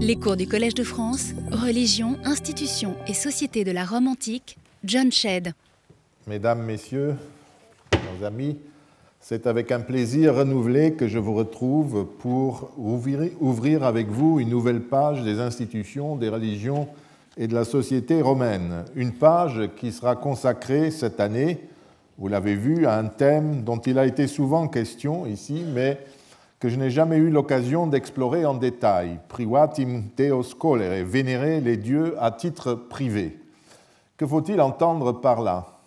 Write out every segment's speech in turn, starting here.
Les cours du Collège de France, Religion, Institutions et Société de la Rome antique, John Shedd. Mesdames, Messieurs, chers amis, c'est avec un plaisir renouvelé que je vous retrouve pour ouvrir avec vous une nouvelle page des institutions, des religions et de la société romaine. Une page qui sera consacrée cette année, vous l'avez vu, à un thème dont il a été souvent question ici, mais que je n'ai jamais eu l'occasion d'explorer en détail, privatim theos colere, vénérer les dieux à titre privé. Que faut-il entendre par là?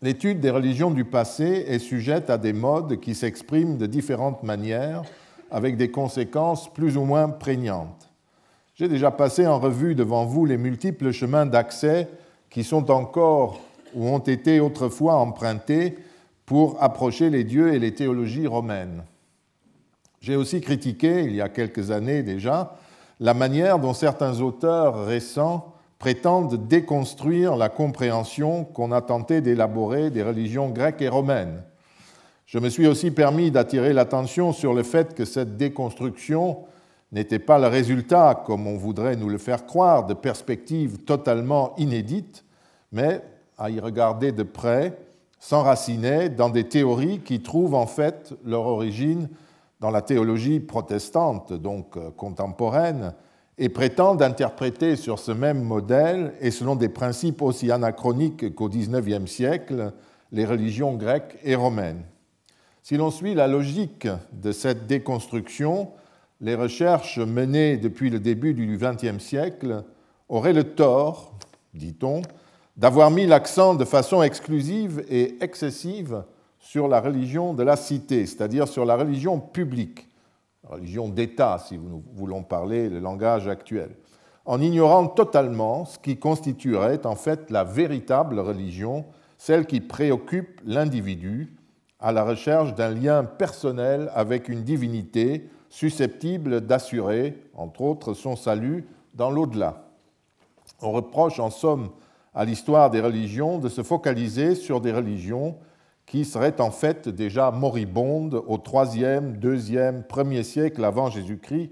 L'étude des religions du passé est sujette à des modes qui s'expriment de différentes manières, avec des conséquences plus ou moins prégnantes. J'ai déjà passé en revue devant vous les multiples chemins d'accès qui sont encore ou ont été autrefois empruntés pour approcher les dieux et les théologies romaines. J'ai aussi critiqué, il y a quelques années déjà, la manière dont certains auteurs récents prétendent déconstruire la compréhension qu'on a tenté d'élaborer des religions grecques et romaines. Je me suis aussi permis d'attirer l'attention sur le fait que cette déconstruction n'était pas le résultat, comme on voudrait nous le faire croire, de perspectives totalement inédites, mais, à y regarder de près, s'enracinait dans des théories qui trouvent en fait leur origine dans la théologie protestante, donc euh, contemporaine, et prétendent interpréter sur ce même modèle et selon des principes aussi anachroniques qu'au XIXe siècle les religions grecques et romaines. Si l'on suit la logique de cette déconstruction, les recherches menées depuis le début du XXe siècle auraient le tort, dit-on, d'avoir mis l'accent de façon exclusive et excessive sur la religion de la cité, c'est-à-dire sur la religion publique, religion d'État, si nous voulons parler le langage actuel, en ignorant totalement ce qui constituerait en fait la véritable religion, celle qui préoccupe l'individu à la recherche d'un lien personnel avec une divinité susceptible d'assurer, entre autres, son salut dans l'au-delà. On reproche en somme à l'histoire des religions de se focaliser sur des religions qui serait en fait déjà moribonde au 3e, 2e, 1er siècle avant Jésus-Christ.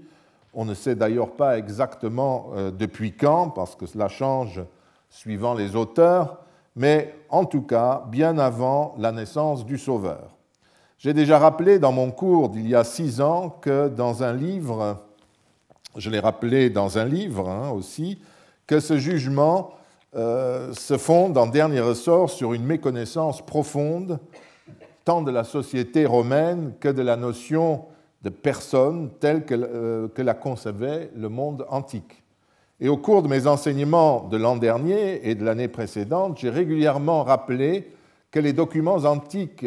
On ne sait d'ailleurs pas exactement euh, depuis quand, parce que cela change suivant les auteurs, mais en tout cas bien avant la naissance du Sauveur. J'ai déjà rappelé dans mon cours d'il y a six ans que dans un livre, je l'ai rappelé dans un livre hein, aussi, que ce jugement euh, se fonde en dernier ressort sur une méconnaissance profonde tant de la société romaine que de la notion de personne telle que, euh, que la concevait le monde antique. Et au cours de mes enseignements de l'an dernier et de l'année précédente, j'ai régulièrement rappelé que les documents antiques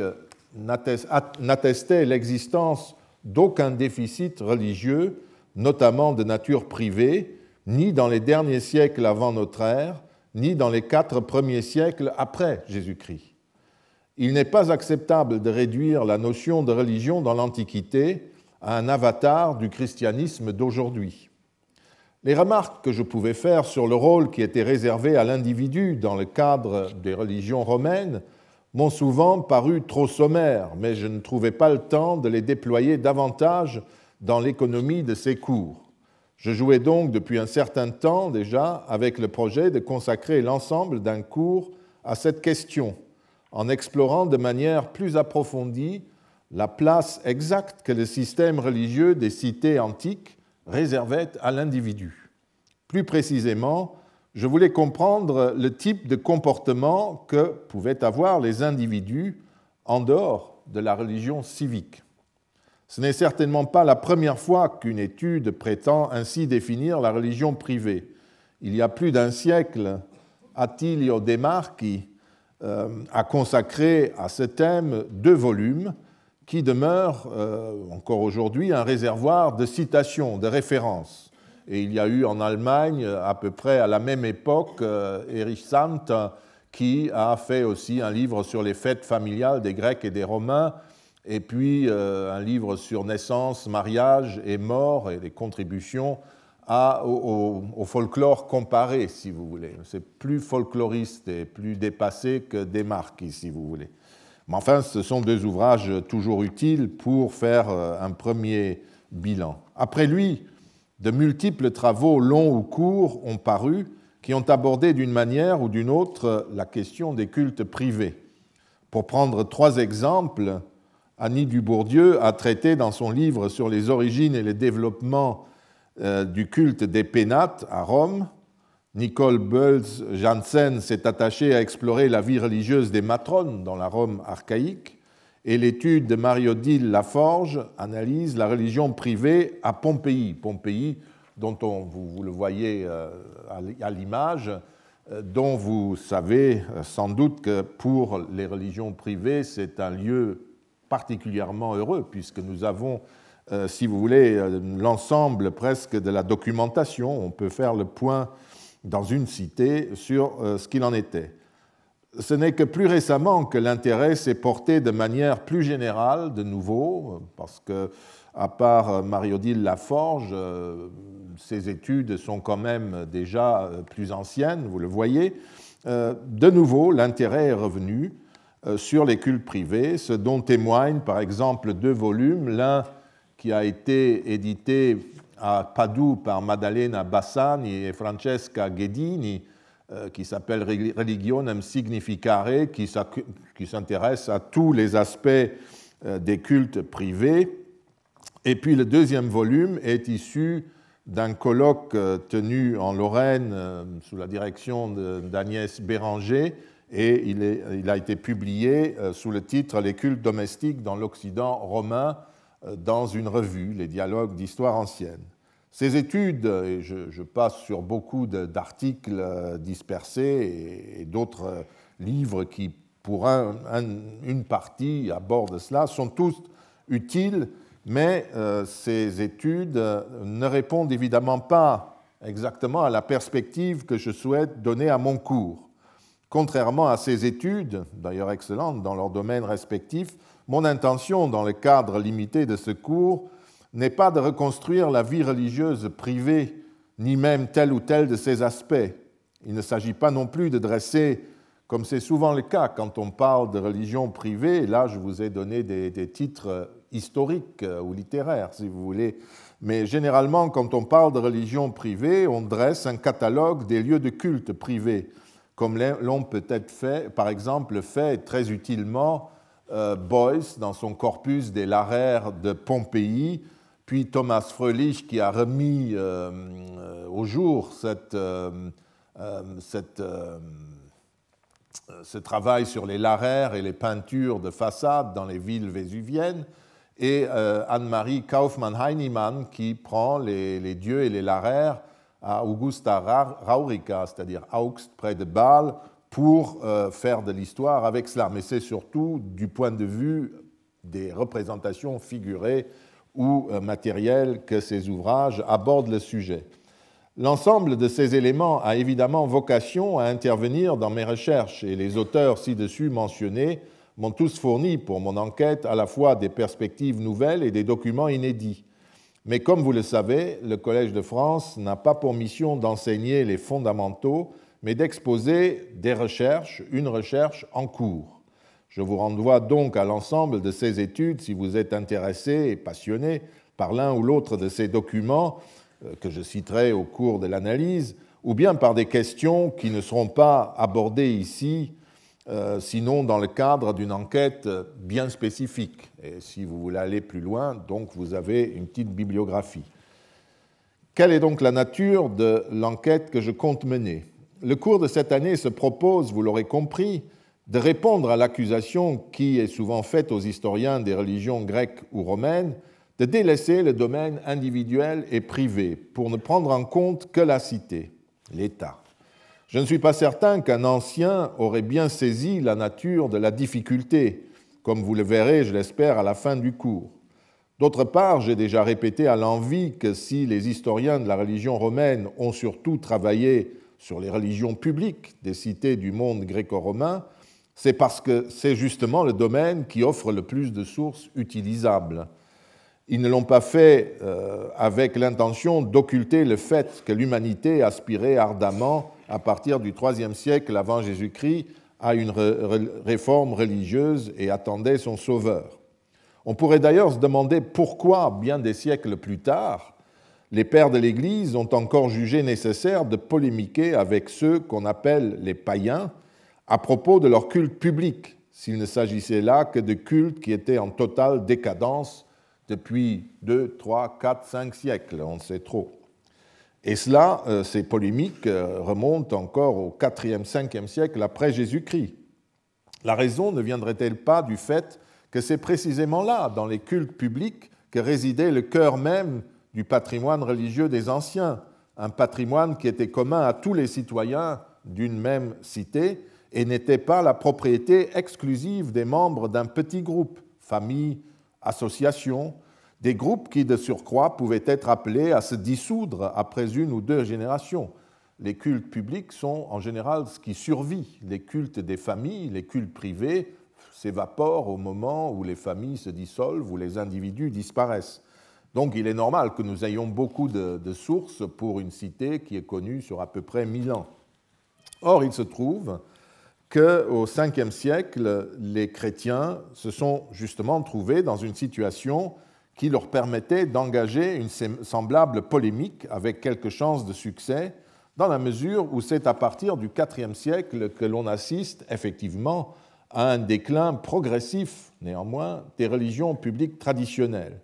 n'attestaient l'existence d'aucun déficit religieux, notamment de nature privée, ni dans les derniers siècles avant notre ère, ni dans les quatre premiers siècles après Jésus-Christ. Il n'est pas acceptable de réduire la notion de religion dans l'Antiquité à un avatar du christianisme d'aujourd'hui. Les remarques que je pouvais faire sur le rôle qui était réservé à l'individu dans le cadre des religions romaines m'ont souvent paru trop sommaires, mais je ne trouvais pas le temps de les déployer davantage dans l'économie de ces cours. Je jouais donc depuis un certain temps déjà avec le projet de consacrer l'ensemble d'un cours à cette question, en explorant de manière plus approfondie la place exacte que le système religieux des cités antiques réservait à l'individu. Plus précisément, je voulais comprendre le type de comportement que pouvaient avoir les individus en dehors de la religion civique. Ce n'est certainement pas la première fois qu'une étude prétend ainsi définir la religion privée. Il y a plus d'un siècle, Attilio De Marchi euh, a consacré à ce thème deux volumes qui demeurent euh, encore aujourd'hui un réservoir de citations, de références. Et il y a eu en Allemagne, à peu près à la même époque, euh, Erich Sandt qui a fait aussi un livre sur les fêtes familiales des Grecs et des Romains et puis euh, un livre sur naissance, mariage et mort et les contributions au, folklore comparé, si vous voulez. C'est plus folkloriste et plus dépassé que Desmarques, si vous voulez. Mais enfin, ce sont deux ouvrages toujours utiles pour faire euh, un premier bilan. Après lui, de multiples travaux longs ou courts ont paru qui ont abordé d'une manière ou d'une autre la question des cultes privés. Pour prendre trois exemples, Annie Dubourdieu a traité dans son livre sur les origines et le développement euh, du culte des pénates à Rome. Nicole Bölz Janssen s'est attachée à explorer la vie religieuse des matrones dans la Rome archaïque. Et l'étude de Marie-Odile Laforge analyse la religion privée à Pompéi. Pompéi, dont on, vous, le voyez euh, à l'image, euh, dont vous savez sans doute que pour les religions privées, c'est un lieu particulièrement heureux, puisque nous avons, euh, si vous voulez, euh, l'ensemble presque de la documentation. On peut faire le point dans une cité sur euh, ce qu'il en était. Ce n'est que plus récemment que l'intérêt s'est porté de manière plus générale, de nouveau, parce que, à part Marie-Odile Laforge, ses études sont quand même déjà plus anciennes, vous le voyez. De nouveau, l'intérêt est revenu sur les cultes privés, ce dont témoignent par exemple deux volumes, l'un qui a été édité à Padoue par Maddalena Bassani et Francesca Ghedini, euh, qui s'appelle Religionem Significare, qui s'intéresse à tous les aspects euh, des cultes privés. Et puis le deuxième volume est issu d'un colloque tenu en Lorraine sous la direction d'Agnès Béranger et il, a été publié euh, sous le titre Les cultes domestiques dans l'Occident romain euh, dans une revue, Les dialogues d'histoire ancienne. Ces études, et je, passe sur beaucoup d'articles euh, dispersés et, d'autres livres qui, pour une partie, abordent cela, sont tous utiles, mais ces études ne répondent évidemment pas exactement à la perspective que je souhaite donner à mon cours. Contrairement à ces études, d'ailleurs excellentes dans leurs domaines respectifs, mon intention dans le cadre limité de ce cours n'est pas de reconstruire la vie religieuse privée, ni même tel ou tel de ses aspects. Il ne s'agit pas non plus de dresser, comme c'est souvent le cas quand on parle de religion privée, là je vous ai donné des, titres historiques ou littéraires, si vous voulez, mais généralement quand on parle de religion privée, on dresse un catalogue des lieux de culte privés comme l'ont peut-être fait, par exemple, fait très utilement euh, Boyce dans son corpus des laraires de Pompéi, puis Thomas Fröhlich qui a remis euh, euh, au jour cette, cette, ce travail sur les laraires et les peintures de façade dans les villes vésuviennes, et Anne-Marie Kaufmann-Heinemann qui prend les, les, dieux et les laraires à Augusta Raurica, c'est-à-dire Augst près de Bâle, pour euh, faire de l'histoire avec cela. Mais c'est surtout du point de vue des représentations figurées ou euh, matérielles que ces ouvrages abordent le sujet. L'ensemble de ces éléments a évidemment vocation à intervenir dans mes recherches et les auteurs ci-dessus mentionnés m'ont tous fourni pour mon enquête à la fois des perspectives nouvelles et des documents inédits. Mais comme vous le savez, le Collège de France n'a pas pour mission d'enseigner les fondamentaux, mais d'exposer des recherches, une recherche en cours. Je vous renvoie donc à l'ensemble de ces études si vous êtes intéressé et passionné par l'un ou l'autre de ces documents euh, que je citerai au cours de l'analyse, ou bien par des questions qui ne seront pas abordées ici euh, sinon dans le cadre d'une enquête bien spécifique. Et si vous voulez aller plus loin, donc vous avez une petite bibliographie. Quelle est donc la nature de l'enquête que je compte mener? Le cours de cette année se propose, vous l'aurez compris, de répondre à l'accusation qui est souvent faite aux historiens des religions grecques ou romaines de délaisser le domaine individuel et privé pour ne prendre en compte que la cité, l'État. Je ne suis pas certain qu'un ancien aurait bien saisi la nature de la difficulté, comme vous le verrez, je l'espère, à la fin du cours. D'autre part, j'ai déjà répété à l'envie que si les historiens de la religion romaine ont surtout travaillé sur les religions publiques des cités du monde gréco-romain, c'est parce que c'est justement le domaine qui offre le plus de sources utilisables. Ils ne l'ont pas fait euh, avec l'intention d'occulter le fait que l'humanité aspirait ardemment à partir du IIIe siècle avant Jésus-Christ à une réforme religieuse et attendait son sauveur. On pourrait d'ailleurs se demander pourquoi, bien des siècles plus tard, les pères de l'Église ont encore jugé nécessaire de polémiquer avec ceux qu'on appelle les païens à propos de leur culte public, s'il ne s'agissait là que de cultes qui étaient en totale décadence depuis 2, 3, 4, 5 siècles, on ne sait trop. Et cela, euh, ces polémiques euh, remontent encore au 4e, 5e siècle après Jésus-Christ. La raison ne viendrait-elle pas du fait que c'est précisément là, dans les cultes publics, que résidait le cœur même du patrimoine religieux des anciens, un patrimoine qui était commun à tous les citoyens d'une même cité et n'était pas la propriété exclusive des membres d'un petit groupe, famille, association, des groupes qui, de surcroît, pouvaient être appelés à se dissoudre après une ou deux générations. Les cultes publics sont en général ce qui survit. Les cultes des familles, les cultes privés, s'évaporent au moment où les familles se dissolvent, où les individus disparaissent. Donc il est normal que nous ayons beaucoup de, sources pour une cité qui est connue sur à peu près 1000 ans. Or, il se trouve qu'au Ve siècle, les chrétiens se sont justement trouvés dans une situation qui leur permettait d'engager une semblable polémique avec quelques chances de succès, dans la mesure où c'est à partir du IVe siècle que l'on assiste effectivement à un déclin progressif, néanmoins, des religions publiques traditionnelles.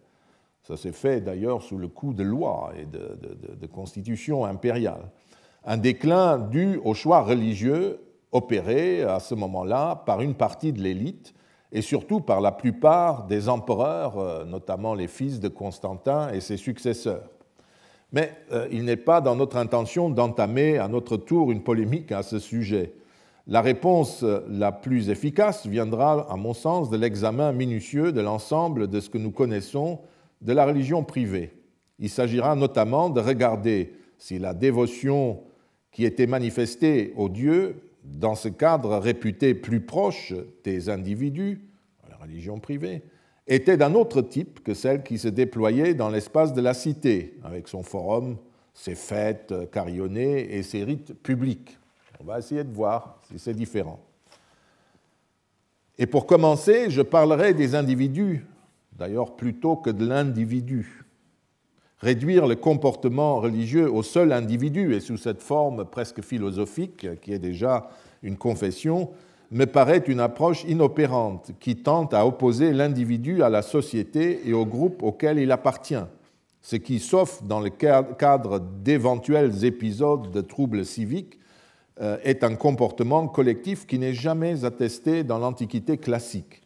Ça s'est fait d'ailleurs sous le coup de lois et de, de constitutions impériales. Un déclin dû au choix religieux opéré à ce moment-là par une partie de l'élite et surtout par la plupart des empereurs, euh, notamment les fils de Constantin et ses successeurs. Mais euh, il n'est pas dans notre intention d'entamer à notre tour une polémique à ce sujet. La réponse la plus efficace viendra, à mon sens, de l'examen minutieux de l'ensemble de ce que nous connaissons de la religion privée. Il s'agira notamment de regarder si la dévotion qui était manifestée aux dieux dans ce cadre réputé plus proche des individus, la religion privée, était d'un autre type que celle qui se déployait dans l'espace de la cité, avec son forum, ses fêtes carillonnées et ses rites publics. On va essayer de voir si c'est différent. Et pour commencer, je parlerai des individus, d'ailleurs plutôt que de l'individu. Réduire le comportement religieux au seul individu et sous cette forme presque philosophique, qui est déjà une confession, me paraît une approche inopérante qui tente à opposer l'individu à la société et au groupe auquel il appartient, ce qui, sauf dans le cadre d'éventuels épisodes de troubles civiques, euh, est un comportement collectif qui n'est jamais attesté dans l'Antiquité classique.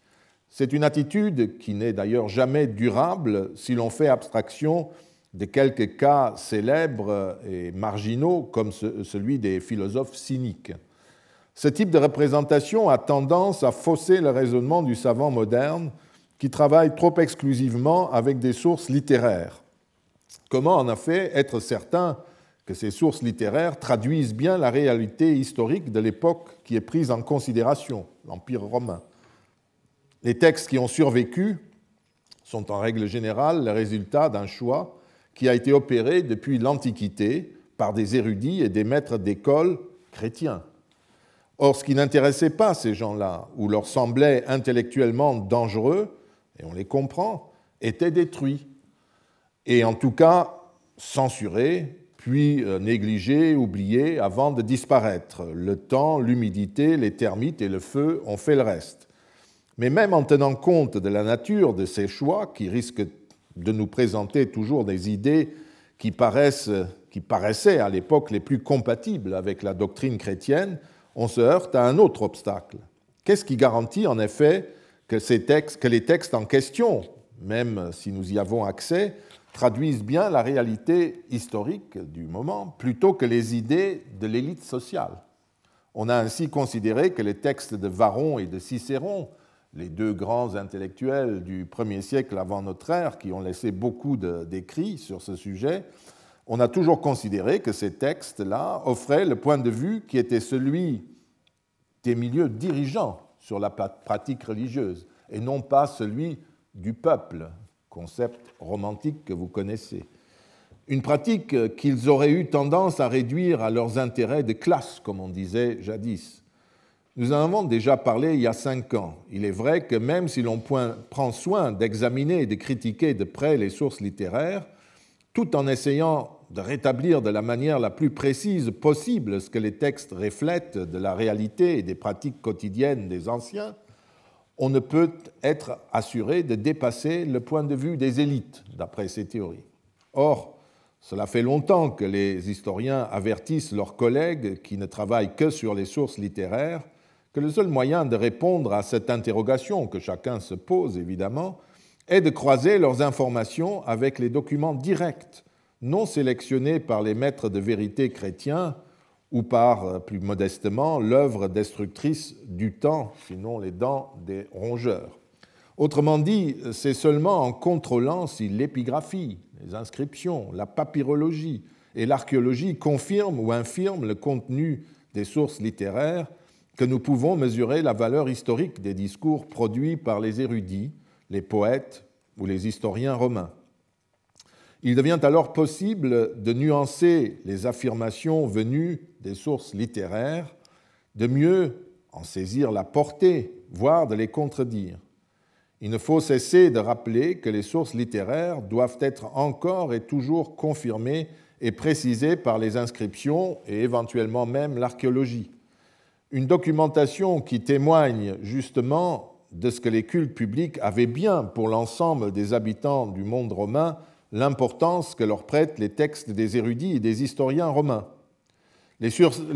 C'est une attitude qui n'est d'ailleurs jamais durable si l'on fait abstraction de quelques cas célèbres et marginaux comme celui des philosophes cyniques. Ce type de représentation a tendance à fausser le raisonnement du savant moderne qui travaille trop exclusivement avec des sources littéraires. Comment en effet être certain que ces sources littéraires traduisent bien la réalité historique de l'époque qui est prise en considération, l'Empire romain? Les textes qui ont survécu sont en règle générale le résultat d'un choix qui a été opéré depuis l'Antiquité par des érudits et des maîtres d'école chrétiens. Or, ce qui n'intéressait pas ces gens-là, ou leur semblait intellectuellement dangereux, et on les comprend, était détruit, et en tout cas censuré, puis euh, négligé, oublié, avant de disparaître. Le temps, l'humidité, les termites et le feu ont fait le reste. Mais même en tenant compte de la nature de ces choix, qui risquent de nous présenter toujours des idées qui, paraissent, qui paraissaient à l'époque les plus compatibles avec la doctrine chrétienne, on se heurte à un autre obstacle. Qu'est-ce qui garantit en effet que, ces textes, que les textes en question, même si nous y avons accès, traduisent bien la réalité historique du moment plutôt que les idées de l'élite sociale? On a ainsi considéré que les textes de Varron et de Cicéron, les deux grands intellectuels du premier siècle avant notre ère, qui ont laissé beaucoup d'écrits sur ce sujet, on a toujours considéré que ces textes-là offraient le point de vue qui était celui des milieux dirigeants sur la pratique religieuse et non pas celui du peuple, concept romantique que vous connaissez. Une pratique qu'ils auraient eu tendance à réduire à leurs intérêts de classe, comme on disait jadis. Nous en avons déjà parlé il y a cinq ans. Il est vrai que même si l'on prend soin d'examiner et de critiquer de près les sources littéraires, tout en essayant de rétablir de la manière la plus précise possible ce que les textes reflètent de la réalité et des pratiques quotidiennes des anciens, on ne peut être assuré de dépasser le point de vue des élites, d'après ces théories. Or, cela fait longtemps que les historiens avertissent leurs collègues qui ne travaillent que sur les sources littéraires que le seul moyen de répondre à cette interrogation que chacun se pose évidemment est de croiser leurs informations avec les documents directs, non sélectionnés par les maîtres de vérité chrétiens ou par, plus modestement, l'œuvre destructrice du temps, sinon les dents des rongeurs. Autrement dit, c'est seulement en contrôlant si l'épigraphie, les inscriptions, la papyrologie et l'archéologie confirment ou infirment le contenu des sources littéraires que nous pouvons mesurer la valeur historique des discours produits par les érudits, les poètes ou les historiens romains. Il devient alors possible de nuancer les affirmations venues des sources littéraires, de mieux en saisir la portée, voire de les contredire. Il ne faut cesser de rappeler que les sources littéraires doivent être encore et toujours confirmées et précisées par les inscriptions et éventuellement même l'archéologie une documentation qui témoigne justement de ce que les cultes publics avaient bien pour l'ensemble des habitants du monde romain l'importance que leur prêtent les textes des érudits et des historiens romains. Les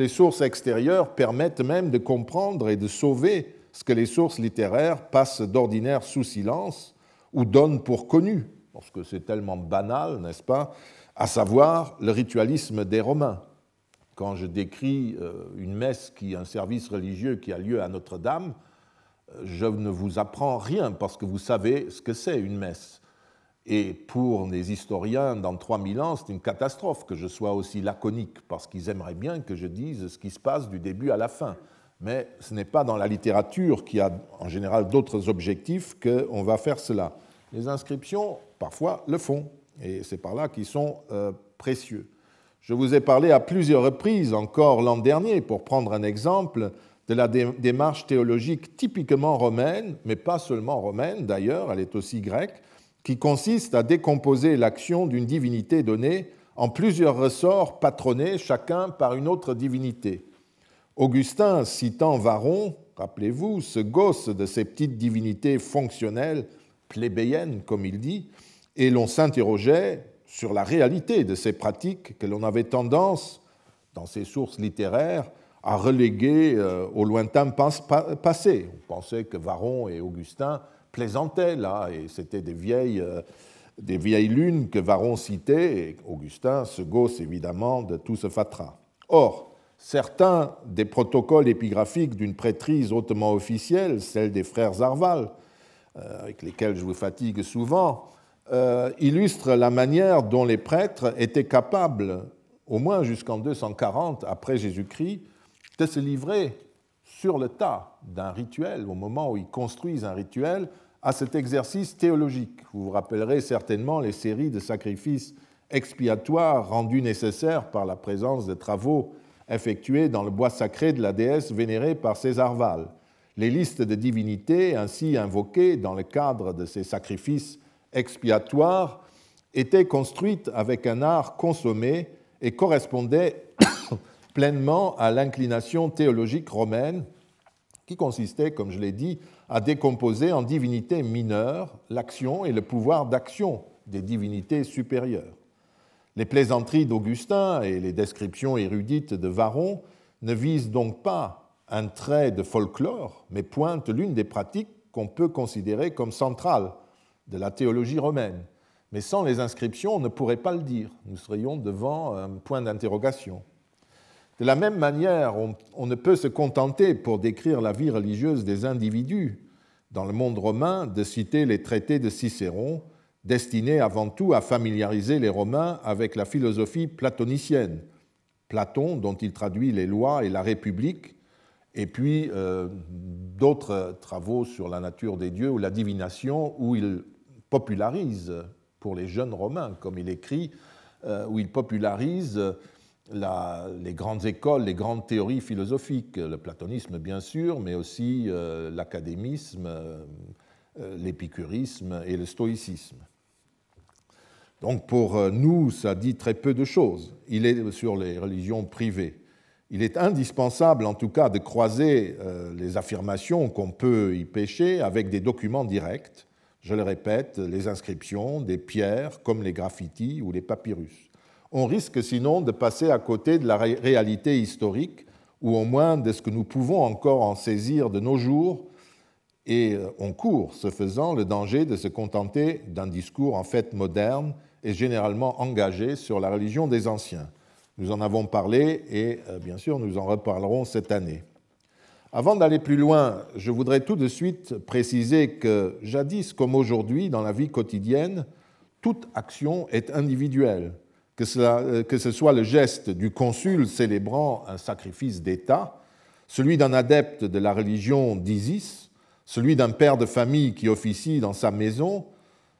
sources extérieures permettent même de comprendre et de sauver ce que les sources littéraires passent d'ordinaire sous silence ou donnent pour connu, parce que c'est tellement banal, n'est-ce pas, à savoir le ritualisme des Romains quand je décris euh, une messe qui un service religieux qui a lieu à Notre-Dame, euh, je ne vous apprends rien parce que vous savez ce que c'est une messe. Et pour les historiens, dans 3000 ans, c'est une catastrophe que je sois aussi laconique, parce qu'ils aimeraient bien que je dise ce qui se passe du début à la fin. Mais ce n'est pas dans la littérature qui a en général d'autres objectifs qu'on va faire cela. Les inscriptions, parfois, le font, et c'est par là qu'ils sont euh, précieux. Je vous ai parlé à plusieurs reprises, encore l'an dernier, pour prendre un exemple, de la démarche théologique typiquement romaine, mais pas seulement romaine d'ailleurs, elle est aussi grecque, qui consiste à décomposer l'action d'une divinité donnée en plusieurs ressorts patronnés chacun par une autre divinité. Augustin, citant Varon, rappelez-vous, se gosse de ces petites divinités fonctionnelles, plébéiennes comme il dit, et l'on s'interrogeait sur la réalité de ces pratiques que l'on avait tendance, dans ces sources littéraires, à reléguer euh, au lointain passé. On pensait que Varron et Augustin plaisantaient là, et c'était des vieilles, euh, lunes que Varron citait, et Augustin se gosse évidemment de tout ce fatras. Or, certains des protocoles épigraphiques d'une prêtrise hautement officielle, celle des frères Arval, euh, avec lesquels je vous fatigue souvent, euh, illustre la manière dont les prêtres étaient capables, au moins jusqu'en 240 après Jésus-Christ, de se livrer sur le tas d'un rituel, au moment où ils construisent un rituel, à cet exercice théologique. Vous vous rappellerez certainement les séries de sacrifices expiatoires rendus nécessaires par la présence de travaux effectués dans le bois sacré de la déesse vénérée par César Val. Les listes de divinités ainsi invoquées dans le cadre de ces sacrifices expiatoire était construite avec un art consommé et correspondait pleinement à l'inclination théologique romaine qui consistait, comme je l'ai dit, à décomposer en divinités mineures l'action et le pouvoir d'action des divinités supérieures. Les plaisanteries d'Augustin et les descriptions érudites de Varron ne visent donc pas un trait de folklore, mais pointent l'une des pratiques qu'on peut considérer comme centrales de la théologie romaine. Mais sans les inscriptions, on ne pourrait pas le dire. Nous serions devant un point d'interrogation. De la même manière, on, ne peut se contenter, pour décrire la vie religieuse des individus dans le monde romain, de citer les traités de Cicéron, destinés avant tout à familiariser les Romains avec la philosophie platonicienne. Platon, dont il traduit les lois et la République, et puis euh, d'autres travaux sur la nature des dieux ou la divination, où il popularise pour les jeunes romains, comme il écrit, euh, où il popularise les grandes écoles, les grandes théories philosophiques, le platonisme bien sûr, mais aussi euh, l'académisme, euh, l'épicurisme et le stoïcisme. Donc pour nous, ça dit très peu de choses. Il est sur les religions privées. Il est indispensable, en tout cas, de croiser les affirmations qu'on peut y pêcher avec des documents directs. Je le répète, les inscriptions, des pierres comme les graffitis ou les papyrus. On risque sinon de passer à côté de la réalité historique ou au moins de ce que nous pouvons encore en saisir de nos jours et euh, on court, ce faisant, le danger de se contenter d'un discours en fait moderne et généralement engagé sur la religion des anciens. Nous en avons parlé et euh, bien sûr nous en reparlerons cette année. Avant d'aller plus loin, je voudrais tout de suite préciser que jadis comme aujourd'hui dans la vie quotidienne, toute action est individuelle, que, euh, que ce soit le geste du consul célébrant un sacrifice d'État, celui d'un adepte de la religion d'Isis, celui d'un père de famille qui officie dans sa maison,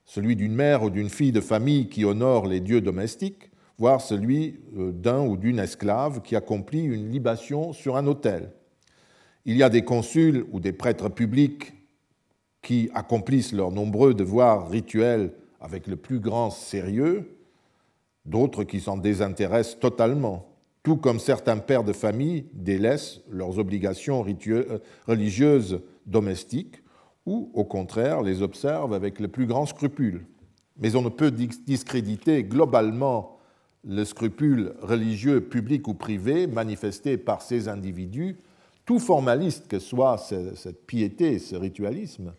celui d'une mère ou d'une fille de famille qui honore les dieux domestiques, voire celui euh, d'un ou d'une esclave qui accomplit une libation sur un autel. Il y a des consuls ou des prêtres publics qui accomplissent leurs nombreux devoirs rituels avec le plus grand sérieux, d'autres qui s'en désintéressent totalement, tout comme certains pères de famille délaissent leurs obligations euh, religieuses domestiques ou, au contraire, les observe avec le plus grand scrupule. Mais on ne peut discréditer globalement le scrupule religieux public ou privé manifesté par ces individus, tout formaliste que soit cette piété, ce ritualisme,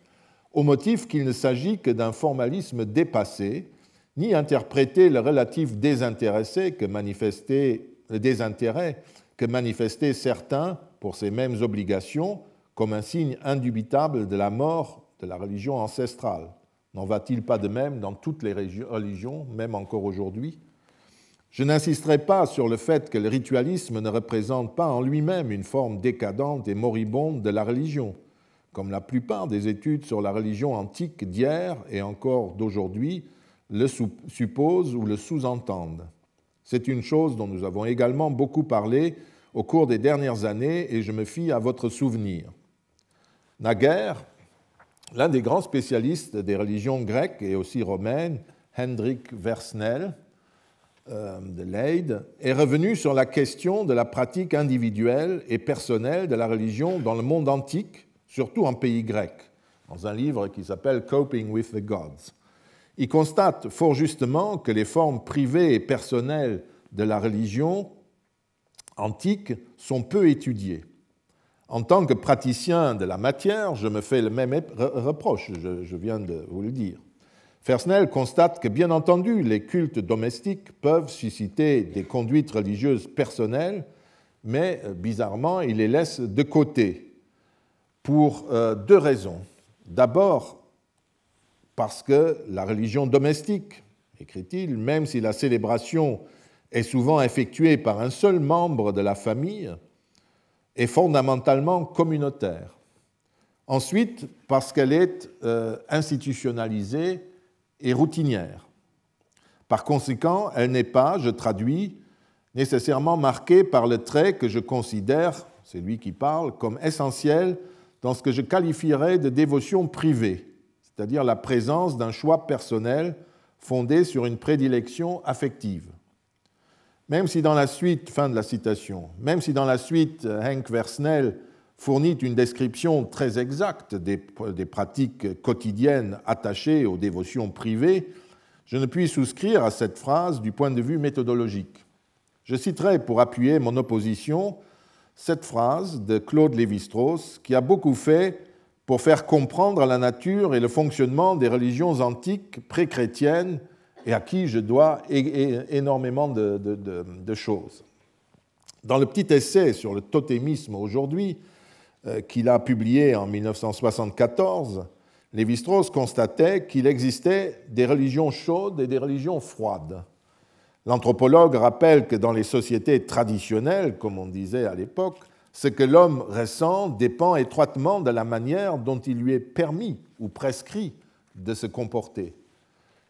au motif qu'il ne s'agit que d'un formalisme dépassé, ni interpréter le relatif désintéressé que manifestait, manifestaient certains pour ces mêmes obligations comme un signe indubitable de la mort de la religion ancestrale. N'en va-t-il pas de même dans toutes les religions, même encore aujourd'hui? Je n'insisterai pas sur le fait que le ritualisme ne représente pas en lui-même une forme décadente et moribonde de la religion, comme la plupart des études sur la religion antique d'hier et encore d'aujourd'hui le supposent ou le sous-entendent. C'est une chose dont nous avons également beaucoup parlé au cours des dernières années et je me fie à votre souvenir. Naguère, l'un des grands spécialistes des religions grecques et aussi romaines, Hendrik Versnel, de Leyde, est revenu sur la question de la pratique individuelle et personnelle de la religion dans le monde antique, surtout en pays grec, dans un livre qui s'appelle Coping with the Gods. Il constate fort justement que les formes privées et personnelles de la religion antique sont peu étudiées. En tant que praticien de la matière, je me fais le même reproche, je viens de vous le dire. Fersnel constate que, bien entendu, les cultes domestiques peuvent susciter des conduites religieuses personnelles, mais euh, bizarrement, il les laisse de côté pour euh, deux raisons. D'abord, parce que la religion domestique, écrit-il, même si la célébration est souvent effectuée par un seul membre de la famille, est fondamentalement communautaire. Ensuite, parce qu'elle est euh, institutionnalisée et routinière. Par conséquent, elle n'est pas, je traduis, nécessairement marquée par le trait que je considère, c'est lui qui parle, comme essentiel dans ce que je qualifierais de dévotion privée, c'est-à-dire la présence d'un choix personnel fondé sur une prédilection affective. Même si dans la suite, fin de la citation, même si dans la suite Henk Versnel fournit une description très exacte des, pratiques quotidiennes attachées aux dévotions privées, je ne puis souscrire à cette phrase du point de vue méthodologique. Je citerai pour appuyer mon opposition cette phrase de Claude Lévi-Strauss qui a beaucoup fait pour faire comprendre la nature et le fonctionnement des religions antiques pré-chrétiennes et à qui je dois énormément de, choses. Dans le petit essai sur le totémisme aujourd'hui, qu'il a publié en 1974, Lévi-Strauss constatait qu'il existait des religions chaudes et des religions froides. L'anthropologue rappelle que dans les sociétés traditionnelles, comme on disait à l'époque, ce que l'homme ressent dépend étroitement de la manière dont il lui est permis ou prescrit de se comporter.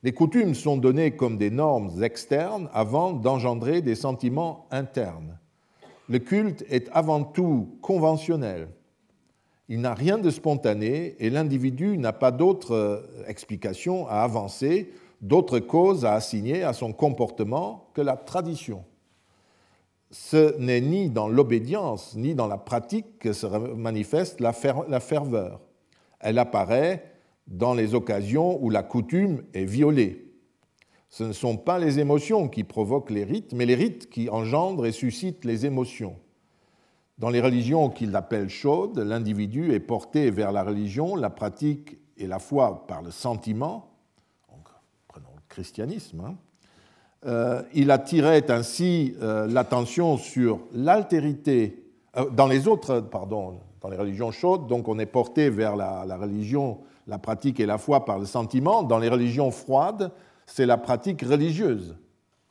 Les coutumes sont données comme des normes externes avant d'engendrer des sentiments internes. Le culte est avant tout conventionnel. Il n'a rien de spontané et l'individu n'a pas d'autre euh, explication à avancer d'autres causes à assigner à son comportement que la tradition. Ce n'est ni dans l'obédience ni dans la pratique que se manifeste la ferveur. Elle apparaît dans les occasions où la coutume est violée. Ce ne sont pas les émotions qui provoquent les rites, mais les rites qui engendrent et suscitent les émotions. Dans les religions qu'il appelle chaudes, l'individu est porté vers la religion, la pratique et la foi par le sentiment, prenons le christianisme, hein. euh, il attirait ainsi euh, l'attention sur l'altérité. Euh, dans les autres, pardon, dans les religions chaudes, donc on est porté vers la, la, religion, la pratique et la foi par le sentiment. Dans les religions froides, c'est la pratique religieuse,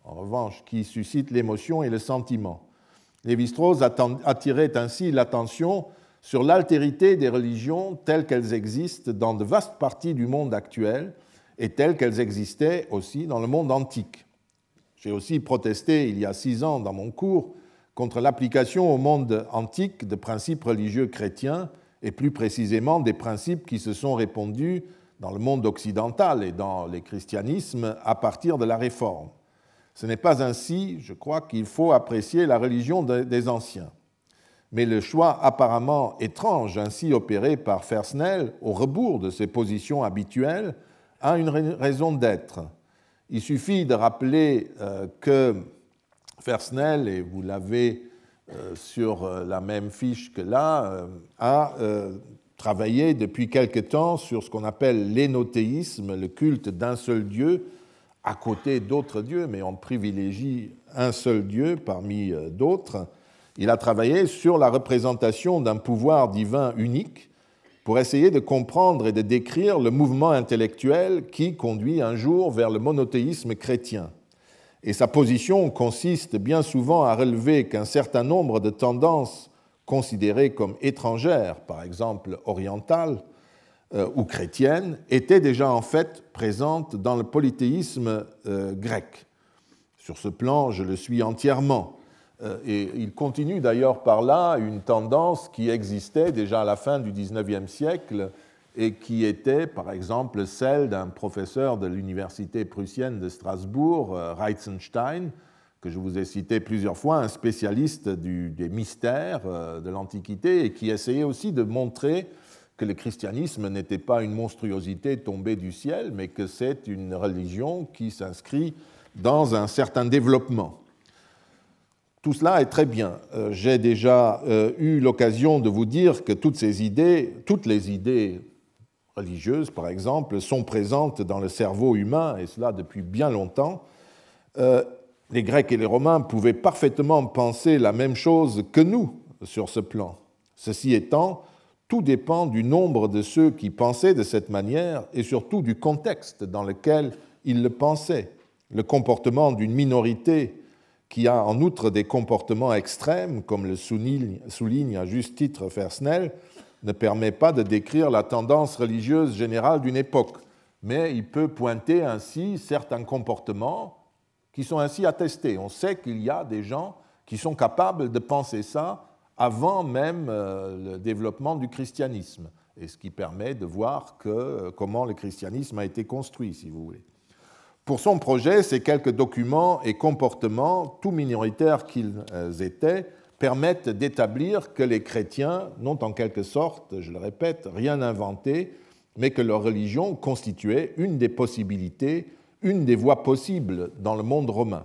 en revanche, qui suscite l'émotion et le sentiment. Lévi-Strauss attirait ainsi l'attention sur l'altérité des religions telles qu'elles existent dans de vastes parties du monde actuel et telles qu'elles existaient aussi dans le monde antique. J'ai aussi protesté il y a six ans dans mon cours contre l'application au monde antique de principes religieux chrétiens et plus précisément des principes qui se sont répandus dans le monde occidental et dans les christianismes à partir de la Réforme. Ce n'est pas ainsi, je crois, qu'il faut apprécier la religion des anciens. Mais le choix apparemment étrange ainsi opéré par Fersnel, au rebours de ses positions habituelles, a une raison d'être. Il suffit de rappeler euh, que Fersnel, et vous l'avez euh, sur euh, la même fiche que là, a travaillé depuis quelque temps sur ce qu'on appelle l'énothéisme, le culte d'un seul Dieu, à côté d'autres dieux, mais on privilégie un seul Dieu parmi euh, d'autres. Il a travaillé sur la représentation d'un pouvoir divin unique pour essayer de comprendre et de décrire le mouvement intellectuel qui conduit un jour vers le monothéisme chrétien. Et sa position consiste bien souvent à relever qu'un certain nombre de tendances considérées comme étrangères, par exemple orientales, ou chrétiennes, étaient déjà en fait présentes dans le polythéisme euh, grec. Sur ce plan, je le suis entièrement. Euh, et il continue d'ailleurs par là une tendance qui existait déjà à la fin du XIXe siècle et qui était par exemple celle d'un professeur de l'université prussienne de Strasbourg, Reitzenstein, que je vous ai cité plusieurs fois, un spécialiste des mystères de l'Antiquité et qui essayait aussi de montrer que le christianisme n'était pas une monstruosité tombée du ciel, mais que c'est une religion qui s'inscrit dans un certain développement. Tout cela est très bien. Euh, j'ai déjà euh, eu l'occasion de vous dire que toutes ces idées, toutes les idées religieuses, par exemple, sont présentes dans le cerveau humain, et cela depuis bien longtemps. Euh, les Grecs et les Romains pouvaient parfaitement penser la même chose que nous sur ce plan. Ceci étant, tout dépend du nombre de ceux qui pensaient de cette manière et surtout du contexte dans lequel ils le pensaient. Le comportement d'une minorité qui a en outre des comportements extrêmes, comme le souligne, à juste titre Fersnel, ne permet pas de décrire la tendance religieuse générale d'une époque, mais il peut pointer ainsi certains comportements qui sont ainsi attestés. On sait qu'il y a des gens qui sont capables de penser ça avant même euh, le développement du christianisme, et ce qui permet de voir euh, comment le christianisme a été construit, si vous voulez. Pour son projet, ces quelques documents et comportements, tout minoritaires qu'ils euh, étaient, permettent d'établir que les chrétiens n'ont en quelque sorte, je le répète, rien inventé, mais que leur religion constituait une des possibilités, une des voies possibles dans le monde romain.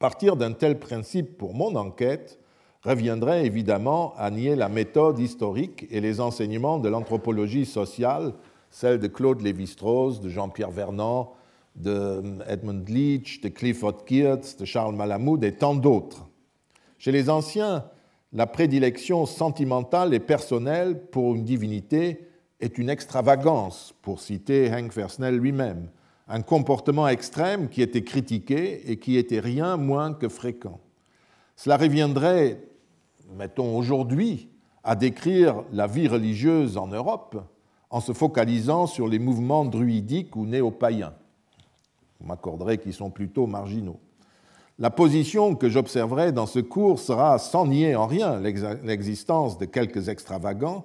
Partir d'un tel principe pour mon enquête reviendrait évidemment à nier la méthode historique et les enseignements de l'anthropologie sociale, celle de Claude Lévi-Strauss, de Jean-Pierre Vernant, de Edmund Leach, de Clifford Geertz, de Charles Malamud et tant d'autres. Chez les anciens, la prédilection sentimentale et personnelle pour une divinité est une extravagance, pour citer Hank Versnell lui-même, un comportement extrême qui était critiqué et qui était rien moins que fréquent. Cela reviendrait mettons aujourd'hui, à décrire la vie religieuse en Europe en se focalisant sur les mouvements druidiques ou néo-païens. Vous m'accorderez qu'ils sont plutôt marginaux. La position que j'observerai dans ce cours sera, sans nier en rien l'existence de quelques extravagants,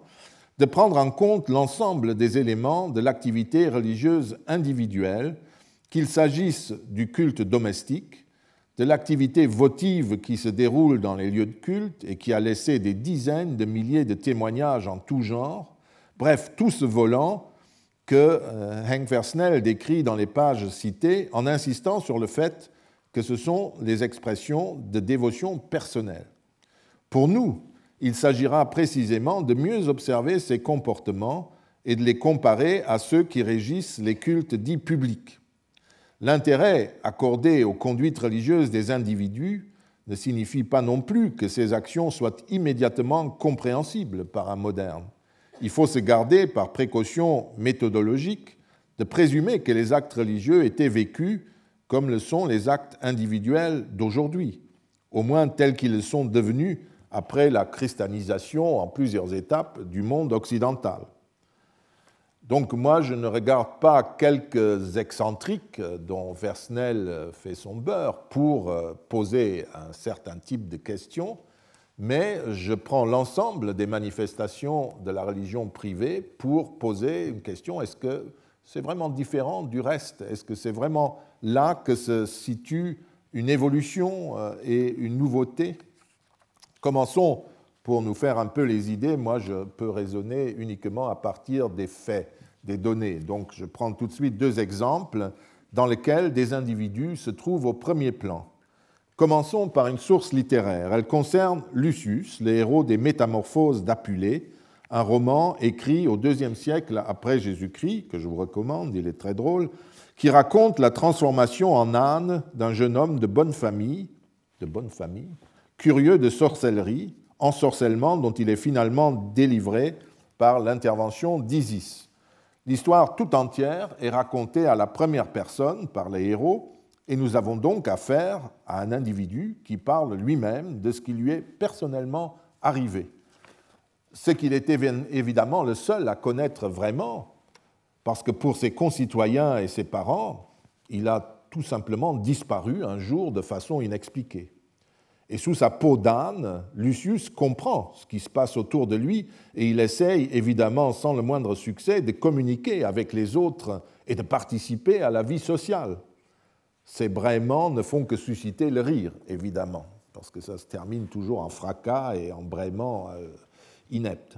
de prendre en compte l'ensemble des éléments de l'activité religieuse individuelle qu'il s'agisse du culte domestique, de l'activité votive qui se déroule dans les lieux de culte et qui a laissé des dizaines de milliers de témoignages en tout genre, bref, tout ce volant que euh, Henk Versnell décrit dans les pages citées en insistant sur le fait que ce sont les expressions de dévotion personnelle. Pour nous, il s'agira précisément de mieux observer ces comportements et de les comparer à ceux qui régissent les cultes dits publics. L'intérêt accordé aux conduites religieuses des individus ne signifie pas non plus que ces actions soient immédiatement compréhensibles par un moderne. Il faut se garder, par précaution méthodologique, de présumer que les actes religieux étaient vécus comme le sont les actes individuels d'aujourd'hui, au moins tels qu'ils sont devenus après la christianisation en plusieurs étapes du monde occidental. Donc moi, je ne regarde pas quelques excentriques dont Versnel fait son beurre pour euh, poser un certain type de questions, mais je prends l'ensemble des manifestations de la religion privée pour poser une question, est-ce que c'est vraiment différent du reste? Est-ce que c'est vraiment là que se situe une évolution euh, et une nouveauté? Commençons pour nous faire un peu les idées. Moi, je peux raisonner uniquement à partir des faits, des données. Donc, je prends tout de suite deux exemples dans lesquels des individus se trouvent au premier plan. Commençons par une source littéraire. Elle concerne Lucius, le héros des Métamorphoses d'Apulée, un roman écrit au IIe siècle après Jésus-Christ, que je vous recommande, il est très drôle, qui raconte la transformation en âne d'un jeune homme de bonne famille, de bonne famille, curieux de sorcellerie, ensorcellement dont il est finalement délivré par l'intervention d'Isis. L'histoire tout entière est racontée à la première personne par les héros, et nous avons donc affaire à un individu qui parle lui-même de ce qui lui est personnellement arrivé. Ce qu'il était évidemment le seul à connaître vraiment, parce que pour ses concitoyens et ses parents, il a tout simplement disparu un jour de façon inexpliquée. Et sous sa peau d'âne, Lucius comprend ce qui se passe autour de lui et il essaye, évidemment sans le moindre succès, de communiquer avec les autres et de participer à la vie sociale. Ces braiements ne font que susciter le rire, évidemment, parce que ça se termine toujours en fracas et en braiements euh, ineptes.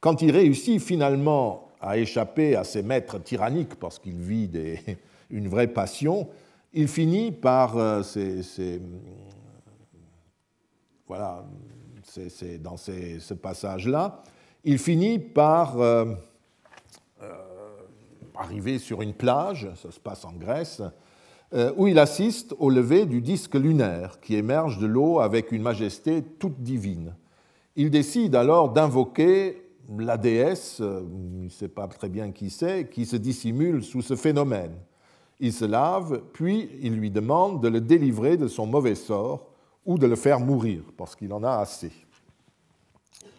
Quand il réussit finalement à échapper à ses maîtres tyranniques, parce qu'il vit une vraie passion, il finit par, euh, voilà, c'est dans ce passage-là, il finit par euh, euh, arriver sur une plage, ça se passe en Grèce, euh, où il assiste au lever du disque lunaire qui émerge de l'eau avec une majesté toute divine. Il décide alors d'invoquer la déesse, il ne sait pas très bien qui c'est, qui se dissimule sous ce phénomène. Il se lave, puis il lui demande de le délivrer de son mauvais sort ou de le faire mourir, parce qu'il en a assez.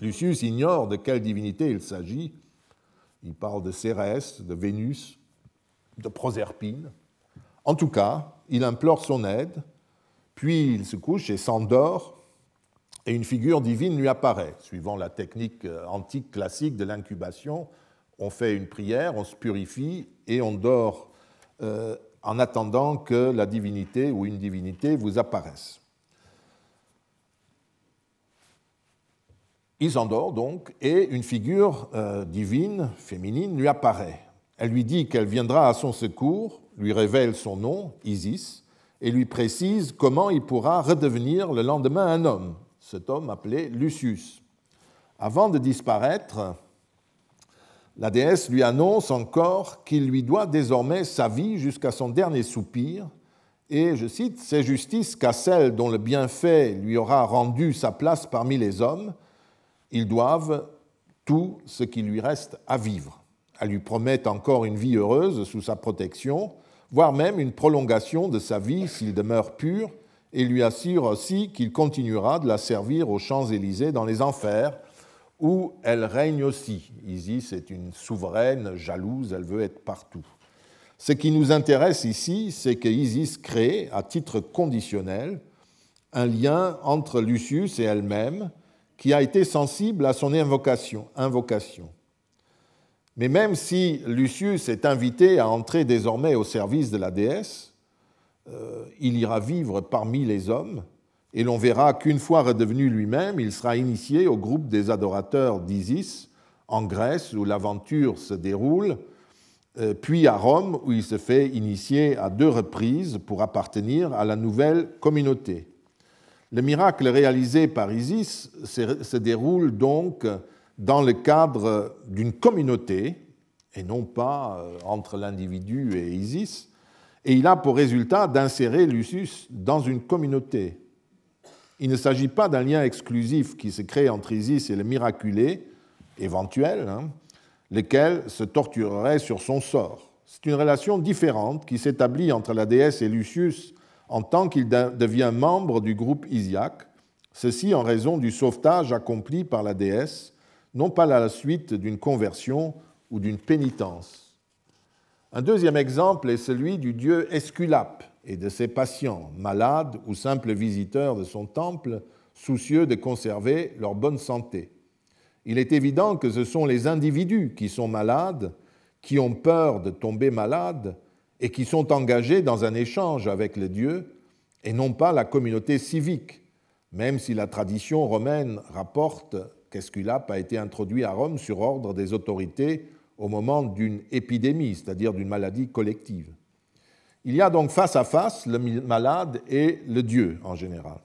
Lucius ignore de quelle divinité il s'agit. Il parle de Cérès, de Vénus, de Proserpine. En tout cas, il implore son aide, puis il se couche et s'endort, et une figure divine lui apparaît. Suivant la technique euh, antique classique de l'incubation, on fait une prière, on se purifie et on dort euh, en attendant que la divinité ou une divinité vous apparaisse. Il s'endort donc et une figure euh, divine, féminine, lui apparaît. Elle lui dit qu'elle viendra à son secours, lui révèle son nom, Isis, et lui précise comment il pourra redevenir le lendemain un homme, cet homme appelé Lucius. Avant de disparaître, la déesse lui annonce encore qu'il lui doit désormais sa vie jusqu'à son dernier soupir, et, je cite, C'est justice qu'à celle dont le bienfait lui aura rendu sa place parmi les hommes, ils doivent tout ce qui lui reste à vivre. Elle lui promet encore une vie heureuse sous sa protection, voire même une prolongation de sa vie s'il demeure pur, et lui assure aussi qu'il continuera de la servir aux Champs-Élysées dans les enfers, où elle règne aussi. Isis est une souveraine jalouse, elle veut être partout. Ce qui nous intéresse ici, c'est que Isis crée, à titre conditionnel, un lien entre Lucius et elle-même, qui a été sensible à son invocation. Mais même si Lucius est invité à entrer désormais au service de la déesse, euh, il ira vivre parmi les hommes, et l'on verra qu'une fois redevenu lui-même, il sera initié au groupe des adorateurs d'Isis en Grèce, où l'aventure se déroule, euh, puis à Rome, où il se fait initier à deux reprises pour appartenir à la nouvelle communauté. Le miracle réalisé par Isis se déroule donc dans le cadre d'une communauté, et non pas euh, entre l'individu et Isis, et il a pour résultat d'insérer Lucius dans une communauté. Il ne s'agit pas d'un lien exclusif qui se crée entre Isis et le miraculé, éventuel, hein, lequel se torturerait sur son sort. C'est une relation différente qui s'établit entre la déesse et Lucius en tant qu'il devient membre du groupe Isiaque, ceci en raison du sauvetage accompli par la déesse, non pas à la suite d'une conversion ou d'une pénitence. Un deuxième exemple est celui du dieu Esculape et de ses patients, malades ou simples visiteurs de son temple, soucieux de conserver leur bonne santé. Il est évident que ce sont les individus qui sont malades, qui ont peur de tomber malades et qui sont engagés dans un échange avec le Dieu, et non pas la communauté civique, même si la tradition romaine rapporte qu'Esculape a été introduit à Rome sur ordre des autorités au moment d'une épidémie, c'est-à-dire d'une maladie collective. Il y a donc face à face le malade et le Dieu en général.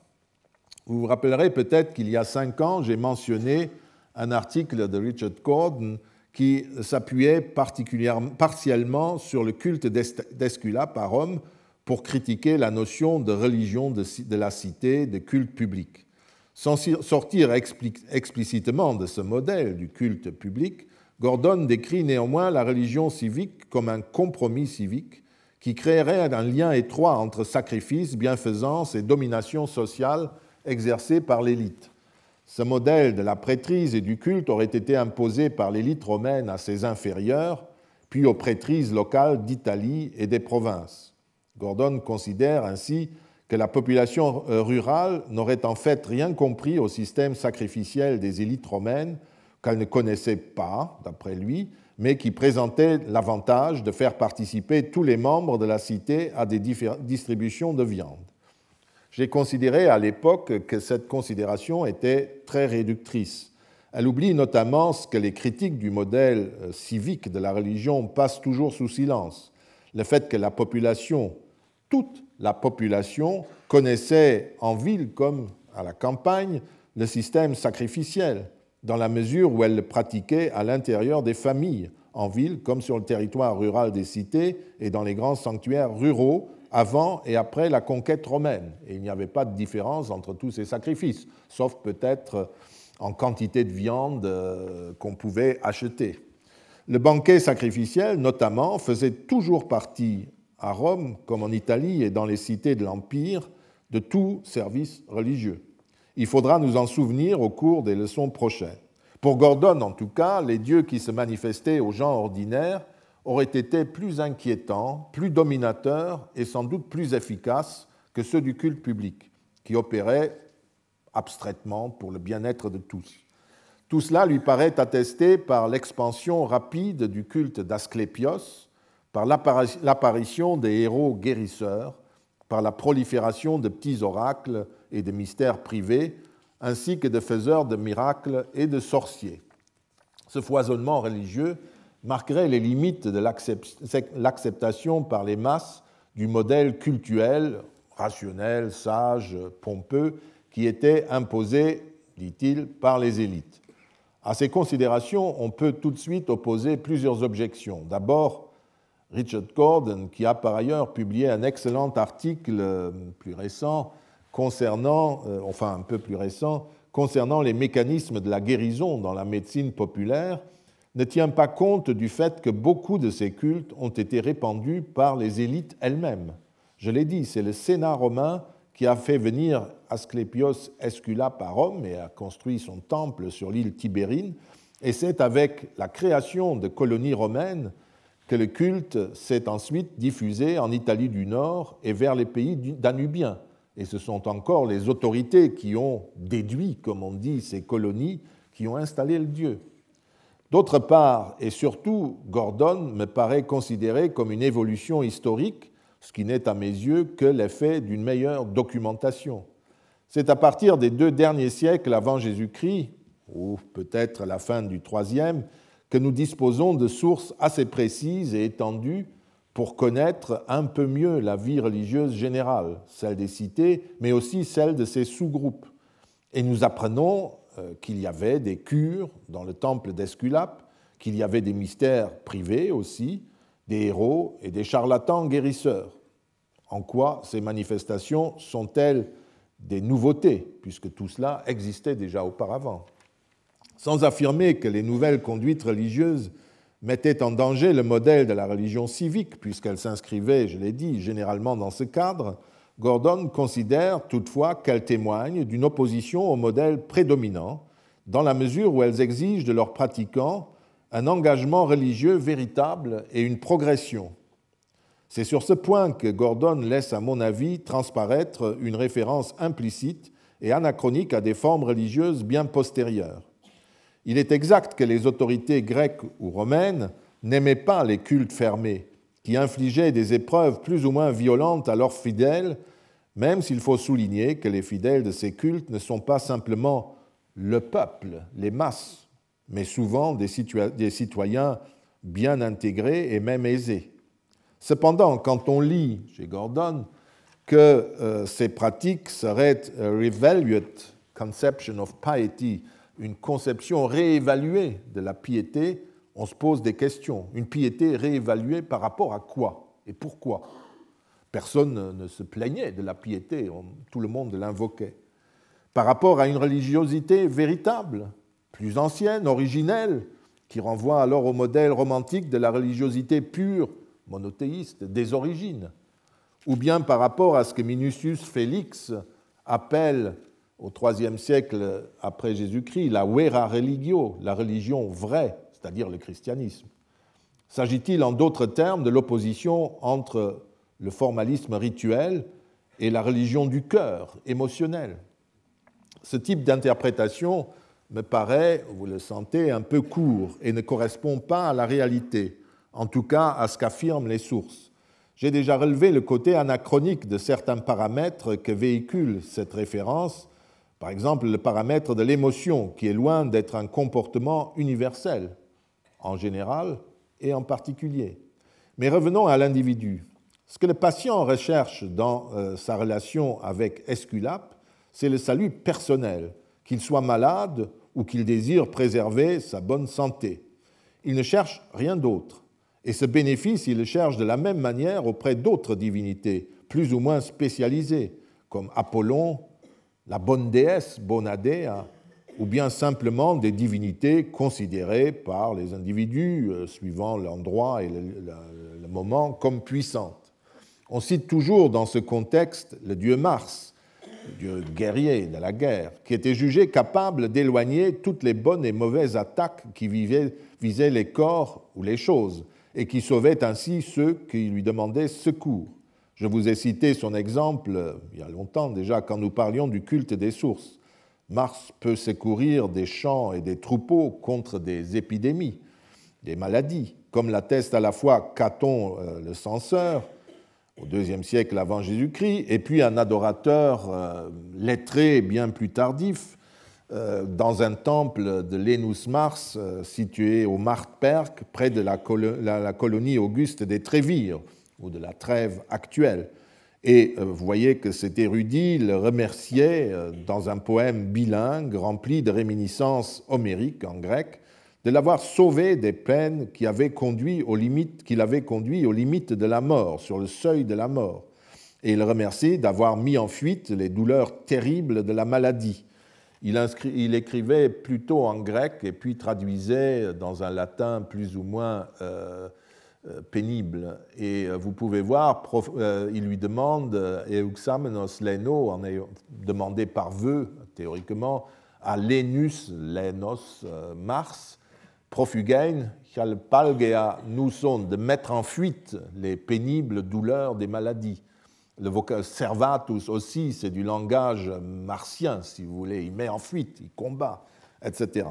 Vous vous rappellerez peut-être qu'il y a cinq ans, j'ai mentionné un article de Richard Corden qui s'appuyait partiellement sur le culte d'Esculape à Rome pour critiquer la notion de religion de la cité, de culte public. Sans sortir explicitement de ce modèle du culte public, Gordon décrit néanmoins la religion civique comme un compromis civique qui créerait un lien étroit entre sacrifice, bienfaisance et domination sociale exercée par l'élite. Ce modèle de la prêtrise et du culte aurait été imposé par l'élite romaine à ses inférieurs, puis aux prêtrises locales d'Italie et des provinces. Gordon considère ainsi que la population euh, rurale n'aurait en fait rien compris au système sacrificiel des élites romaines qu'elle ne connaissait pas, d'après lui, mais qui présentait l'avantage de faire participer tous les membres de la cité à des distributions de viande. J'ai considéré à l'époque que cette considération était très réductrice. Elle oublie notamment ce que les critiques du modèle euh, civique de la religion passent toujours sous silence, le fait que la population, toute la population, connaissait en ville comme à la campagne le système sacrificiel, dans la mesure où elle le pratiquait à l'intérieur des familles, en ville comme sur le territoire rural des cités et dans les grands sanctuaires ruraux, avant et après la conquête romaine. Et il n'y avait pas de différence entre tous ces sacrifices, sauf peut-être en quantité de viande euh, qu'on pouvait acheter. Le banquet sacrificiel, notamment, faisait toujours partie à Rome, comme en Italie et dans les cités de l'Empire, de tout service religieux. Il faudra nous en souvenir au cours des leçons prochaines. Pour Gordon, en tout cas, les dieux qui se manifestaient aux gens ordinaires auraient été plus inquiétants, plus dominateurs et sans doute plus efficaces que ceux du culte public, qui opérait abstraitement pour le bien-être de tous. Tout cela lui paraît attesté par l'expansion rapide du culte d'Asclépios, par l'apparition des héros guérisseurs, par la prolifération de petits oracles et de mystères privés, ainsi que de faiseurs de miracles et de sorciers. Ce foisonnement religieux marquerait les limites de l'acceptation par les masses du modèle cultuel, rationnel, sage, pompeux, qui était imposé, dit-il, par les élites. À ces considérations, on peut tout de suite opposer plusieurs objections. D'abord, Richard Gordon, qui a par ailleurs publié un excellent article euh, plus récent concernant, euh, enfin un peu plus récent, concernant les mécanismes de la guérison dans la médecine populaire, ne tient pas compte du fait que beaucoup de ces cultes ont été répandus par les élites elles-mêmes. Je l'ai dit, c'est le Sénat romain qui a fait venir Asclépios Esculape à Rome et a construit son temple sur l'île Tibérine, et c'est avec la création de colonies romaines que le culte s'est ensuite diffusé en Italie du Nord et vers les pays danubiens. Et ce sont encore les autorités qui ont déduit, comme on dit, ces colonies, qui ont installé le Dieu. D'autre part, et surtout, Gordon me paraît considéré comme une évolution historique, ce qui n'est à mes yeux que l'effet d'une meilleure documentation. C'est à partir des deux derniers siècles avant Jésus-Christ, ou peut-être la fin du troisième, que nous disposons de sources assez précises et étendues pour connaître un peu mieux la vie religieuse générale, celle des cités, mais aussi celle de ses sous-groupes. Et nous apprenons qu'il y avait des cures dans le temple d'Esculape, qu'il y avait des mystères privés aussi, des héros et des charlatans guérisseurs. En quoi ces manifestations sont-elles des nouveautés, puisque tout cela existait déjà auparavant? Sans affirmer que les nouvelles conduites religieuses mettait en danger le modèle de la religion civique, puisqu'elle s'inscrivait, je l'ai dit, généralement dans ce cadre, Gordon considère toutefois qu'elles témoignent d'une opposition au modèle prédominant, dans la mesure où elles exigent de leurs pratiquants un engagement religieux véritable et une progression. C'est sur ce point que Gordon laisse, à mon avis, transparaître une référence implicite et anachronique à des formes religieuses bien postérieures. Il est exact que les autorités grecques ou romaines n'aimaient pas les cultes fermés, qui infligeaient des épreuves plus ou moins violentes à leurs fidèles, même s'il faut souligner que les fidèles de ces cultes ne sont pas simplement le peuple, les masses, mais souvent des, citoyens bien intégrés et même aisés. Cependant, quand on lit chez Gordon que euh, ces pratiques seraient a revalued conception of piety une conception réévaluée de la piété, on se pose des questions. Une piété réévaluée par rapport à quoi et pourquoi? Personne ne se plaignait de la piété, tout le monde l'invoquait. Par rapport à une religiosité véritable, plus ancienne, originelle, qui renvoie alors au modèle romantique de la religiosité pure, monothéiste, des origines, ou bien par rapport à ce que Minucius Félix appelle au IIIe siècle après Jésus-Christ, la vera religio, la religion vraie, c'est-à-dire le christianisme. S'agit-il en d'autres termes de l'opposition entre le formalisme rituel et la religion du cœur, émotionnel? Ce type d'interprétation me paraît, vous le sentez, un peu court et ne correspond pas à la réalité, en tout cas à ce qu'affirment les sources. J'ai déjà relevé le côté anachronique de certains paramètres que véhicule cette référence par exemple, le paramètre de l'émotion, qui est loin d'être un comportement universel, en général et en particulier. Mais revenons à l'individu. Ce que le patient recherche dans euh, sa relation avec Esculape, c'est le salut personnel, qu'il soit malade ou qu'il désire préserver sa bonne santé. Il ne cherche rien d'autre. Et ce bénéfice, il le cherche de la même manière auprès d'autres divinités, plus ou moins spécialisées, comme Apollon la bonne déesse, Bonadea, ou bien simplement des divinités considérées par les individus, euh, suivant l'endroit et le, moment, comme puissantes. On cite toujours dans ce contexte le dieu Mars, le dieu guerrier de la guerre, qui était jugé capable d'éloigner toutes les bonnes et mauvaises attaques qui visaient les corps ou les choses, et qui sauvait ainsi ceux qui lui demandaient secours. Je vous ai cité son exemple euh, il y a longtemps déjà quand nous parlions du culte des sources. Mars peut secourir des champs et des troupeaux contre des épidémies, des maladies, comme l'atteste à la fois Caton euh, le censeur au IIe siècle avant Jésus-Christ, et puis un adorateur euh, lettré bien plus tardif dans un temple de Lénus Mars situé au Martperk, près de la colonie auguste des Trévires, ou de la trêve actuelle. Et euh, vous voyez que cet érudit le remerciait euh, dans un poème bilingue rempli de réminiscences homériques en grec de l'avoir sauvé des peines qui avaient conduit aux limites, avait conduit aux limites de la mort, sur le seuil de la mort. Et il remercie d'avoir mis en fuite les douleurs terribles de la maladie. Il, écrivait plutôt en grec et puis traduisait dans un latin plus ou moins euh, pénible. Et euh, vous pouvez voir, euh, il lui demande, Euxamenos leno, en ayant demandé par vœu, théoriquement, à Lénus, Lénos, Mars, profugein, palgea nuson, de mettre en fuite les pénibles douleurs des maladies. Le vocable servatus aussi, c'est du langage martien, si vous voulez. Il met en fuite, il combat, etc.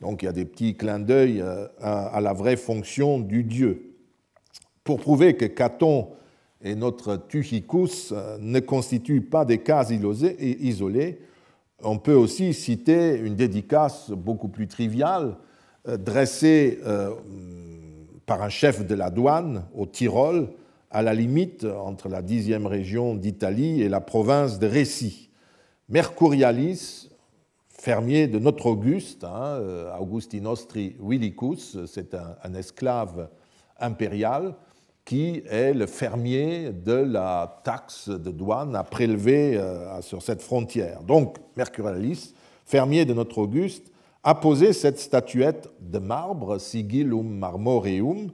Donc il y a des petits clins d'œil euh, à, la vraie fonction du dieu. Pour prouver que Caton et notre Tuchicus euh, ne constituent pas des cas isolés, on peut aussi citer une dédicace beaucoup plus triviale euh, dressée par un chef de la douane au Tyrol, à la limite entre la dixième région d'Italie et la province de Récy. Mercurialis, fermier de notre Auguste, hein, euh, Augusti Nostri Willicus, c'est un, esclave impérial qui est le fermier de la taxe de douane à prélever euh, sur cette frontière. Donc, Mercurialis, fermier de notre Auguste, a posé cette statuette de marbre, Sigillum Marmoreum,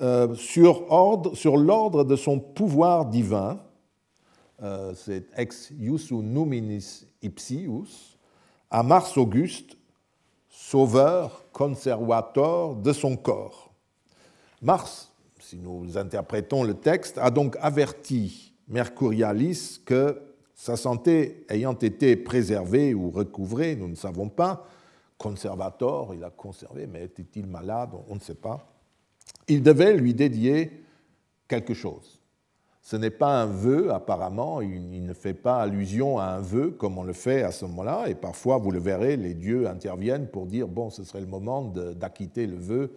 euh, sur, ordre, sur l'ordre de son pouvoir divin, c'est ex iusu numinis ipsius, à Mars Auguste, sauveur, conservateur de son corps. Mars, si nous interprétons le texte, a donc averti Mercurialis que sa santé ayant été préservée ou recouvrée, nous ne savons pas, conservateur, il a conservé, mais était-il malade? On ne sait pas. Il devait lui dédier quelque chose. Ce n'est pas un vœu, apparemment, il ne fait pas allusion à un vœu comme on le fait à ce moment-là, et parfois, vous le verrez, les dieux interviennent pour dire, bon, ce serait le moment d'acquitter le vœu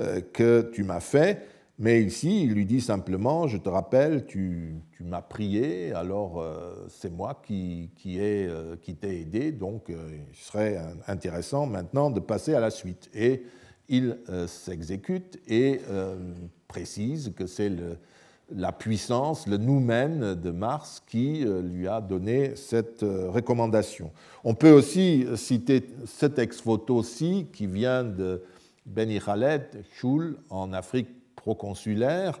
euh, que tu m'as fait, mais ici, il lui dit simplement, je te rappelle, tu, m'as prié, alors euh, c'est moi euh, qui t'ai aidé, donc il serait intéressant maintenant de passer à la suite. Et il s'exécute et précise que c'est la puissance, le noumen de Mars qui euh, lui a donné cette euh, recommandation. On peut aussi citer cet ex-voto-ci qui vient de Beni Khaled, Choul, en Afrique proconsulaire,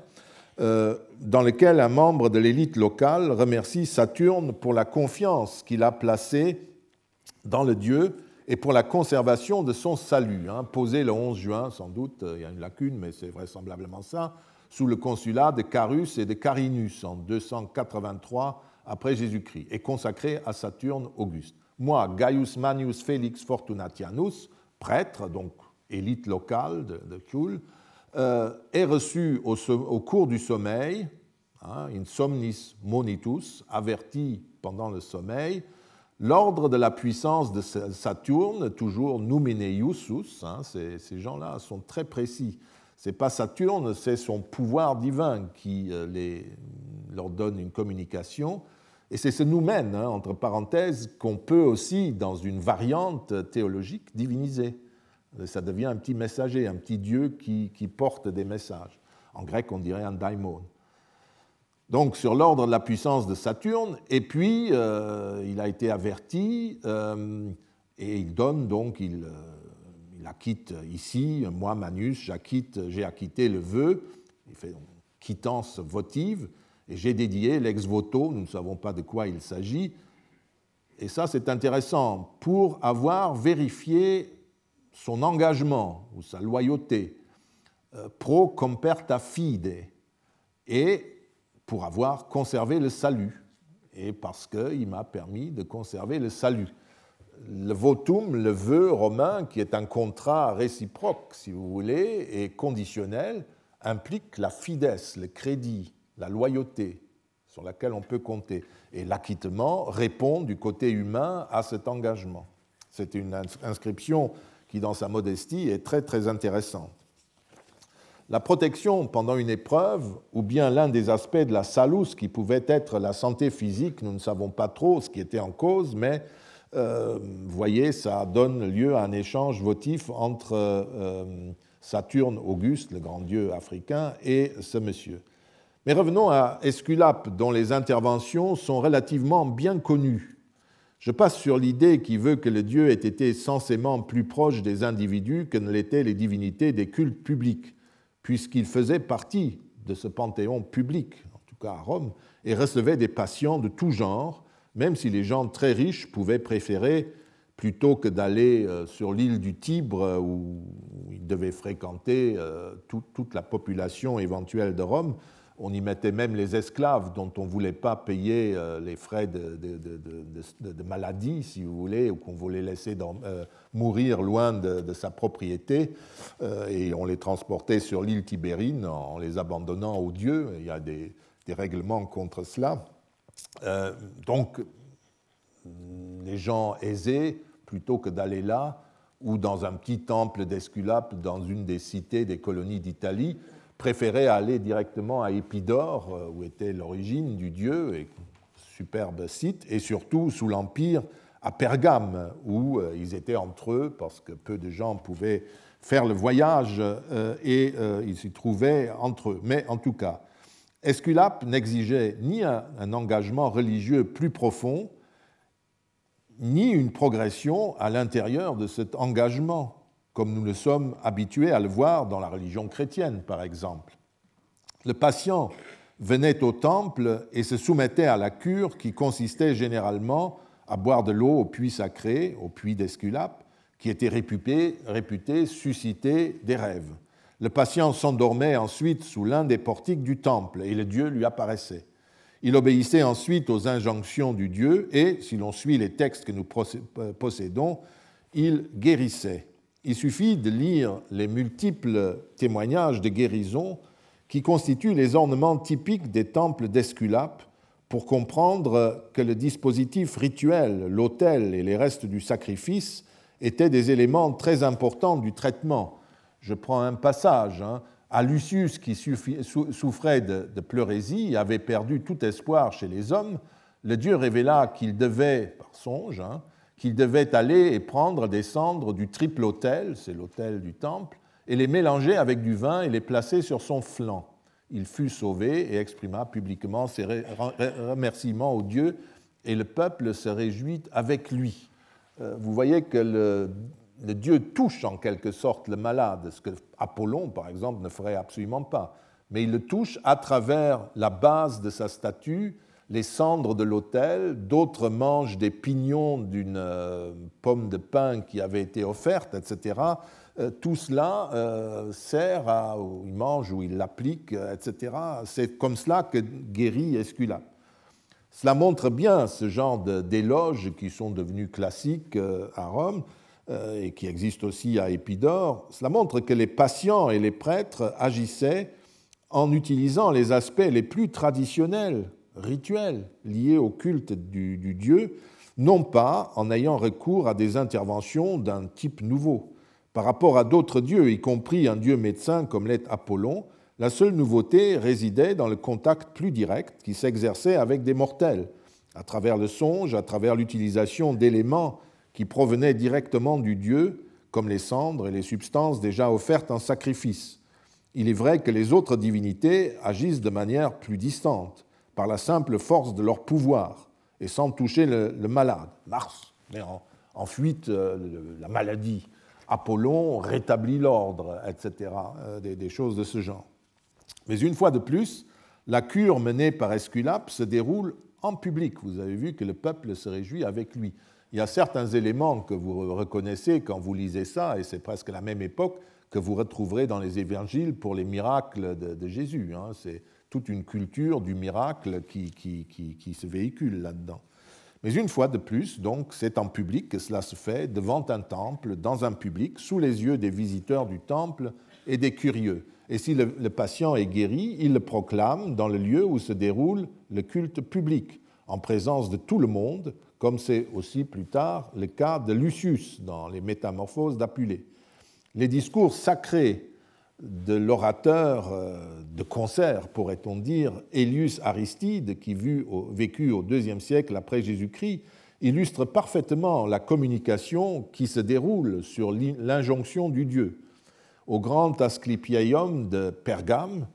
euh, dans lequel un membre de l'élite locale remercie Saturne pour la confiance qu'il a placée dans le dieu et pour la conservation de son salut. Hein. Posé le 11 juin, sans doute, il y a une lacune, mais c'est vraisemblablement ça, sous le consulat de Carus et de Carinus en 283 après Jésus-Christ et consacré à Saturne Auguste. Moi, Gaius Manius Felix Fortunatianus, prêtre, donc élite locale de, de euh, est reçu au, cours du sommeil, hein, in somnis monitus, averti pendant le sommeil, l'ordre de la puissance de Saturne, toujours numine iusus, hein, ces gens-là sont très précis c'est pas Saturne, c'est son pouvoir divin qui euh, les, leur donne une communication. Et c'est ce noumen, hein, entre parenthèses, qu'on peut aussi, dans une variante théologique, diviniser. Ça devient un petit messager, un petit dieu qui, porte des messages. En grec, on dirait un daimon. Donc, sur l'ordre de la puissance de Saturne, et puis euh, il a été averti, euh, et il donne donc, il acquitte ici, moi, Manus, j'ai acquitté le vœu, il fait une quittance votive, et j'ai dédié l'ex voto, nous ne savons pas de quoi il s'agit. Et ça, c'est intéressant, pour avoir vérifié son engagement ou sa loyauté, euh, pro comperta fide, et pour avoir conservé le salut, et parce qu'il m'a permis de conserver le salut le votum, le vœu romain, qui est un contrat réciproque, si vous voulez, et conditionnel, implique la fidesse, le crédit, la loyauté sur laquelle on peut compter. Et l'acquittement répond du côté humain à cet engagement. C'est une inscription qui, dans sa modestie, est très très intéressante. La protection pendant une épreuve, ou bien l'un des aspects de la salus qui pouvait être la santé physique, nous ne savons pas trop ce qui était en cause, mais euh, voyez, ça donne lieu à un échange votif entre euh, Saturne Auguste, le grand dieu africain, et ce monsieur. Mais revenons à Esculape, dont les interventions sont relativement bien connues. Je passe sur l'idée qui veut que le dieu ait été censément plus proche des individus que ne l'étaient les divinités des cultes publics, puisqu'il faisait partie de ce panthéon public, en tout cas à Rome, et recevait des patients de tout genre, même si les gens très riches pouvaient préférer, plutôt que d'aller euh, sur l'île du Tibre, euh, où ils devaient fréquenter euh, toute la population éventuelle de Rome, On y mettait même les esclaves dont on ne voulait pas payer euh, les frais de, maladie, si vous voulez, ou qu'on voulait laisser euh, mourir loin de, sa propriété. Euh, et on les transportait sur l'île Tibérine en les abandonnant aux dieux. Il y a des, règlements contre cela. donc, les gens aisés, plutôt que d'aller là, ou dans un petit temple d'Esculape dans une des cités des colonies d'Italie, préférait aller directement à Épidore, euh, où était l'origine du dieu, et superbe site, et surtout sous l'Empire à Pergame, où euh, ils étaient entre eux, parce que peu de gens pouvaient faire le voyage, euh, et ils s'y trouvaient entre eux. Mais en tout cas, Esculape n'exigeait ni un engagement religieux plus profond, ni une progression à l'intérieur de cet engagement comme nous le sommes habitués à le voir dans la religion chrétienne, par exemple. Le patient venait au temple et se soumettait à la cure qui consistait généralement à boire de l'eau au puits sacré, au puits d'Esculape, qui était réputé, réputé susciter des rêves. Le patient s'endormait ensuite sous l'un des portiques du temple et le Dieu lui apparaissait. Il obéissait ensuite aux injonctions du Dieu et, si l'on suit les textes que nous possédons, il guérissait. Il suffit de lire les multiples témoignages de guérison qui constituent les ornements typiques des temples d'Esculape pour comprendre que le dispositif rituel, l'autel et les restes du sacrifice étaient des éléments très importants du traitement. Je prends un passage. Hein. À Lucius, qui souffrait de, de pleurésie, avait perdu tout espoir chez les hommes, le Dieu révéla qu'il devait, par songe, hein, qu'il devait aller et prendre des cendres du triple autel, c'est l'autel du temple, et les mélanger avec du vin et les placer sur son flanc. Il fut sauvé et exprima publiquement ses remerciements au Dieu, et le peuple se réjouit avec lui. Euh, vous voyez que le, Dieu touche en quelque sorte le malade, ce que Apollon, par exemple, ne ferait absolument pas. Mais il le touche à travers la base de sa statue, les cendres de l'autel, d'autres mangent des pignons d'une euh, pomme de pin qui avait été offerte, etc. Euh, tout cela euh, sert à, il mange ou il l'applique, etc. C'est comme cela que guérit Esculape. Cela montre bien ce genre d'éloges qui sont devenus classiques à Rome et qui existent aussi à Épidore. Cela montre que les patients et les prêtres agissaient en utilisant les aspects les plus traditionnels rituels liés au culte du, Dieu, non pas en ayant recours à des interventions d'un type nouveau. Par rapport à d'autres dieux, y compris un dieu médecin comme l'est Apollon, la seule nouveauté résidait dans le contact plus direct qui s'exerçait avec des mortels, à travers le songe, à travers l'utilisation d'éléments qui provenaient directement du Dieu, comme les cendres et les substances déjà offertes en sacrifice. Il est vrai que les autres divinités agissent de manière plus distante par la simple force de leur pouvoir et sans toucher le, malade. Mars met en, fuite euh, la maladie. Apollon rétablit l'ordre, etc. Euh, des, choses de ce genre. Mais une fois de plus, la cure menée par Esculape se déroule en public. Vous avez vu que le peuple se réjouit avec lui. Il y a certains éléments que vous reconnaissez quand vous lisez ça, et c'est presque la même époque que vous retrouverez dans les évangiles pour les miracles de, Jésus. Hein. C'est toute une culture du miracle qui, se véhicule là-dedans. Mais une fois de plus, donc, c'est en public que cela se fait, devant un temple, dans un public, sous les yeux des visiteurs du temple et des curieux. Et si le, le patient est guéri, il le proclame dans le lieu où se déroule le culte public, en présence de tout le monde, comme c'est aussi plus tard le cas de Lucius dans les Métamorphoses d'Apulée. Les discours sacrés de l'orateur euh, de concert, pourrait-on dire, Elius Aristide, qui vécut au IIe siècle après Jésus-Christ, illustre parfaitement la communication qui se déroule sur l'injonction du Dieu. Au grand Asclepieium de Pergame,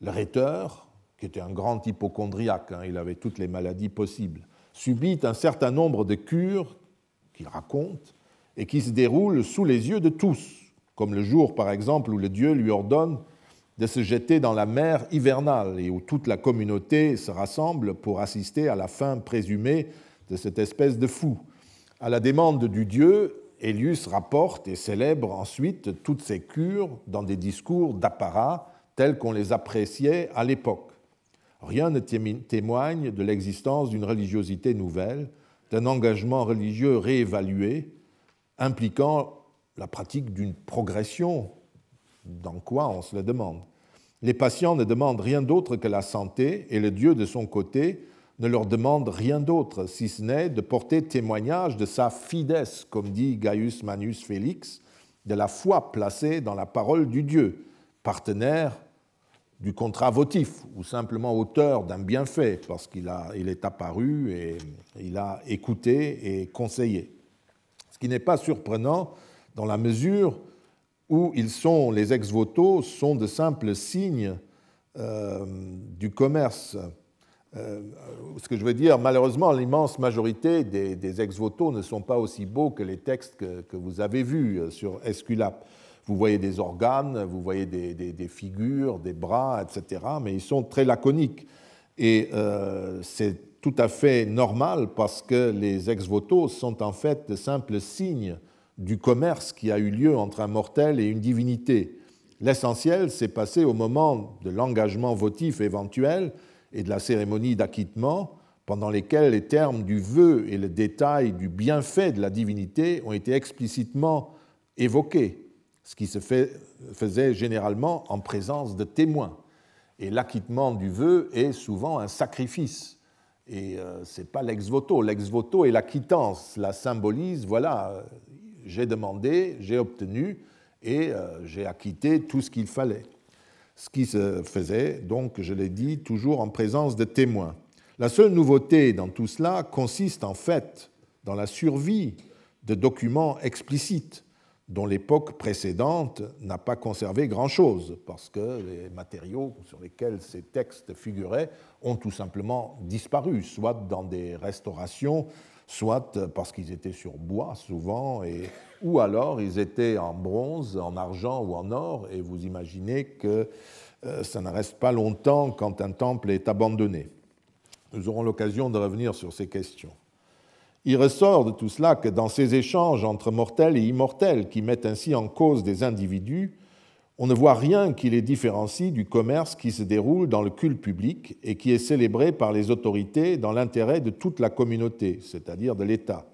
le rhéteur, qui était un grand hypochondriaque, hein, il avait toutes les maladies possibles, subit un certain nombre de cures qu'il raconte et qui se déroulent sous les yeux de tous, comme le jour par exemple où le Dieu lui ordonne de se jeter dans la mer hivernale et où toute la communauté se rassemble pour assister à la fin présumée de cette espèce de fou. À la demande du Dieu, Elius rapporte et célèbre ensuite toutes ces cures dans des discours d'apparat tels qu'on les appréciait à l'époque. Rien ne témoigne de l'existence d'une religiosité nouvelle, d'un engagement religieux réévalué, impliquant la pratique d'une progression. Dans quoi on se le demande Les patients ne demandent rien d'autre que la santé et le Dieu de son côté ne leur demande rien d'autre, si ce n'est de porter témoignage de sa fides, comme dit Gaius Manus Félix, de la foi placée dans la parole du Dieu, partenaire du contrat votif ou simplement auteur d'un bienfait parce qu'il il est apparu et il a écouté et conseillé. Ce qui n'est pas surprenant dans la mesure où ils sont, les ex-voto sont de simples signes euh, du commerce euh, ce que je veux dire, malheureusement, l'immense majorité des, ex-voto ne sont pas aussi beaux que les textes que, vous avez vus euh, sur Esculap. Vous voyez des organes, vous voyez des, figures, des bras, etc., mais ils sont très laconiques. Et c'est tout à fait normal parce que les ex-voto sont en fait de simples signes du commerce qui a eu lieu entre un mortel et une divinité. L'essentiel s'est passé au moment de l'engagement votif éventuel et de la cérémonie d'acquittement, pendant lesquelles les termes du vœu et le détail du bienfait de la divinité ont été explicitement évoqués, ce qui se faisait généralement en présence de témoins. Et l'acquittement du vœu est souvent un sacrifice. Et euh, ce n'est pas l'ex voto. L'ex voto est la quittance, la symbolise, voilà, euh, j'ai demandé, j'ai obtenu et euh, j'ai acquitté tout ce qu'il fallait ce qui se faisait, donc, je l'ai dit, toujours en présence de témoins. La seule nouveauté dans tout cela consiste en fait dans la survie de documents explicites dont l'époque précédente n'a pas conservé grand-chose, parce que les matériaux sur lesquels ces textes figuraient ont tout simplement disparu, soit dans des restaurations, soit parce qu'ils étaient sur bois souvent, et, ou alors ils étaient en bronze, en argent ou en or, et vous imaginez que euh, ça ne reste pas longtemps quand un temple est abandonné. Nous aurons l'occasion de revenir sur ces questions. Il ressort de tout cela que dans ces échanges entre mortels et immortels qui mettent ainsi en cause des individus, on ne voit rien qui les différencie du commerce qui se déroule dans le culte public et qui est célébré par les autorités dans l'intérêt de toute la communauté, c'est-à-dire de l'État.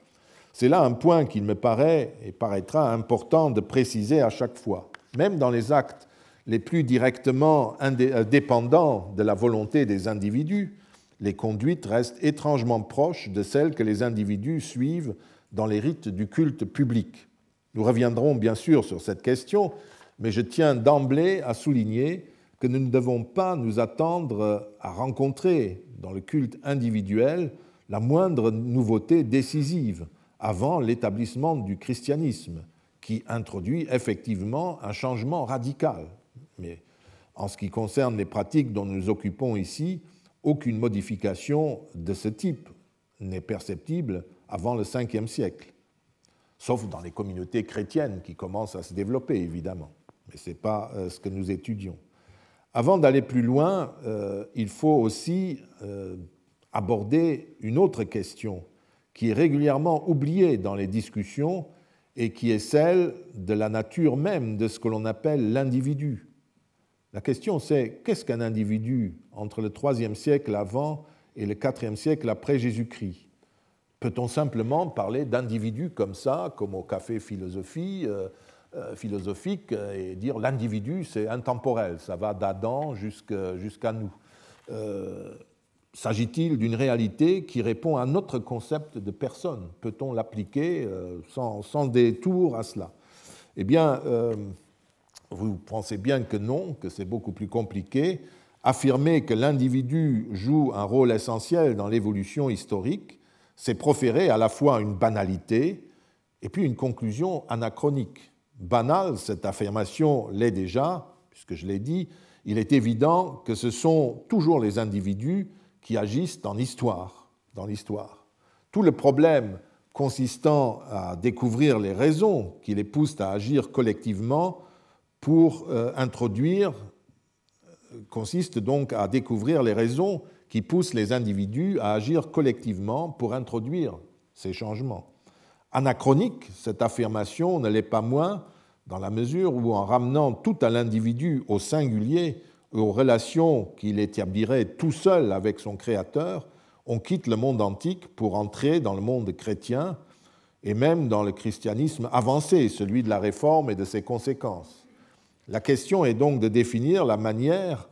C'est là un point qu'il me paraît et paraîtra important de préciser à chaque fois. Même dans les actes les plus directement euh, dépendants de la volonté des individus, les conduites restent étrangement proches de celles que les individus suivent dans les rites du culte public. Nous reviendrons bien sûr sur cette question, mais je tiens d'emblée à souligner que nous ne devons pas nous attendre à rencontrer dans le culte individuel la moindre nouveauté décisive avant l'établissement du christianisme, qui introduit effectivement un changement radical. Mais en ce qui concerne les pratiques dont nous occupons ici, aucune modification de ce type n'est perceptible avant le 5e siècle, sauf dans les communautés chrétiennes qui commencent à se développer, évidemment mais ce n'est pas euh, ce que nous étudions. Avant d'aller plus loin, euh, il faut aussi euh, aborder une autre question qui est régulièrement oubliée dans les discussions et qui est celle de la nature même de ce que l'on appelle l'individu. La question c'est qu'est-ce qu'un individu entre le IIIe siècle avant et le IVe siècle après Jésus-Christ? Peut-on simplement parler d'individu comme ça, comme au café philosophie philosophique et dire l'individu, c'est intemporel, ça va d'Adam jusqu'à nous. Euh, s'agit-il d'une réalité qui répond à notre concept de personne? Peut-on l'appliquer euh, sans, détour à cela? Eh bien, vous pensez bien que non, que c'est beaucoup plus compliqué. Affirmer que l'individu joue un rôle essentiel dans l'évolution historique, c'est proférer à la fois une banalité et puis une conclusion anachronique banale, cette affirmation l'est déjà, puisque je l'ai dit, il est évident que ce sont toujours les individus qui agissent dans l'histoire. Dans l'histoire. Tout le problème consistant à découvrir les raisons qui les poussent à agir collectivement pour euh, introduire euh, consiste donc à découvrir les raisons qui poussent les individus à agir collectivement pour introduire ces changements. Anachronique, cette affirmation ne l'est pas moins dans la mesure où, en ramenant tout à l'individu au singulier, aux relations qu'il établirait tout seul avec son Créateur, on quitte le monde antique pour entrer dans le monde chrétien et même dans le christianisme avancé, celui de la réforme et de ses conséquences. La question est donc de définir la manière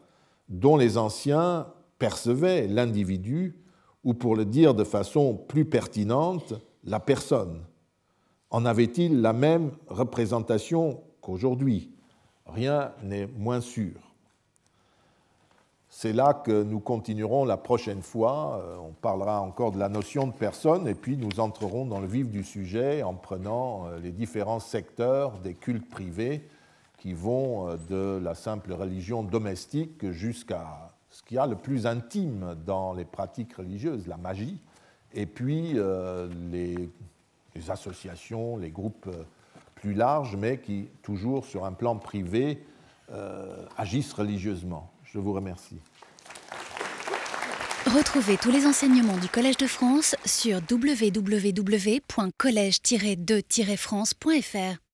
dont les anciens percevaient l'individu, ou pour le dire de façon plus pertinente, la personne. En avait-il la même représentation qu'aujourd'hui? Rien n'est moins sûr. C'est là que nous continuerons la prochaine fois. Euh, on parlera encore de la notion de personne et puis nous entrerons dans le vif du sujet en prenant euh, les différents secteurs des cultes privés qui vont euh, de la simple religion domestique jusqu'à ce qu'il y a le plus intime dans les pratiques religieuses, la magie, et puis les, associations, les groupes plus larges, mais qui, toujours sur un plan privé, agissent religieusement. Je vous remercie. Retrouvez tous les enseignements du Collège de France sur www.colège-2-france.fr.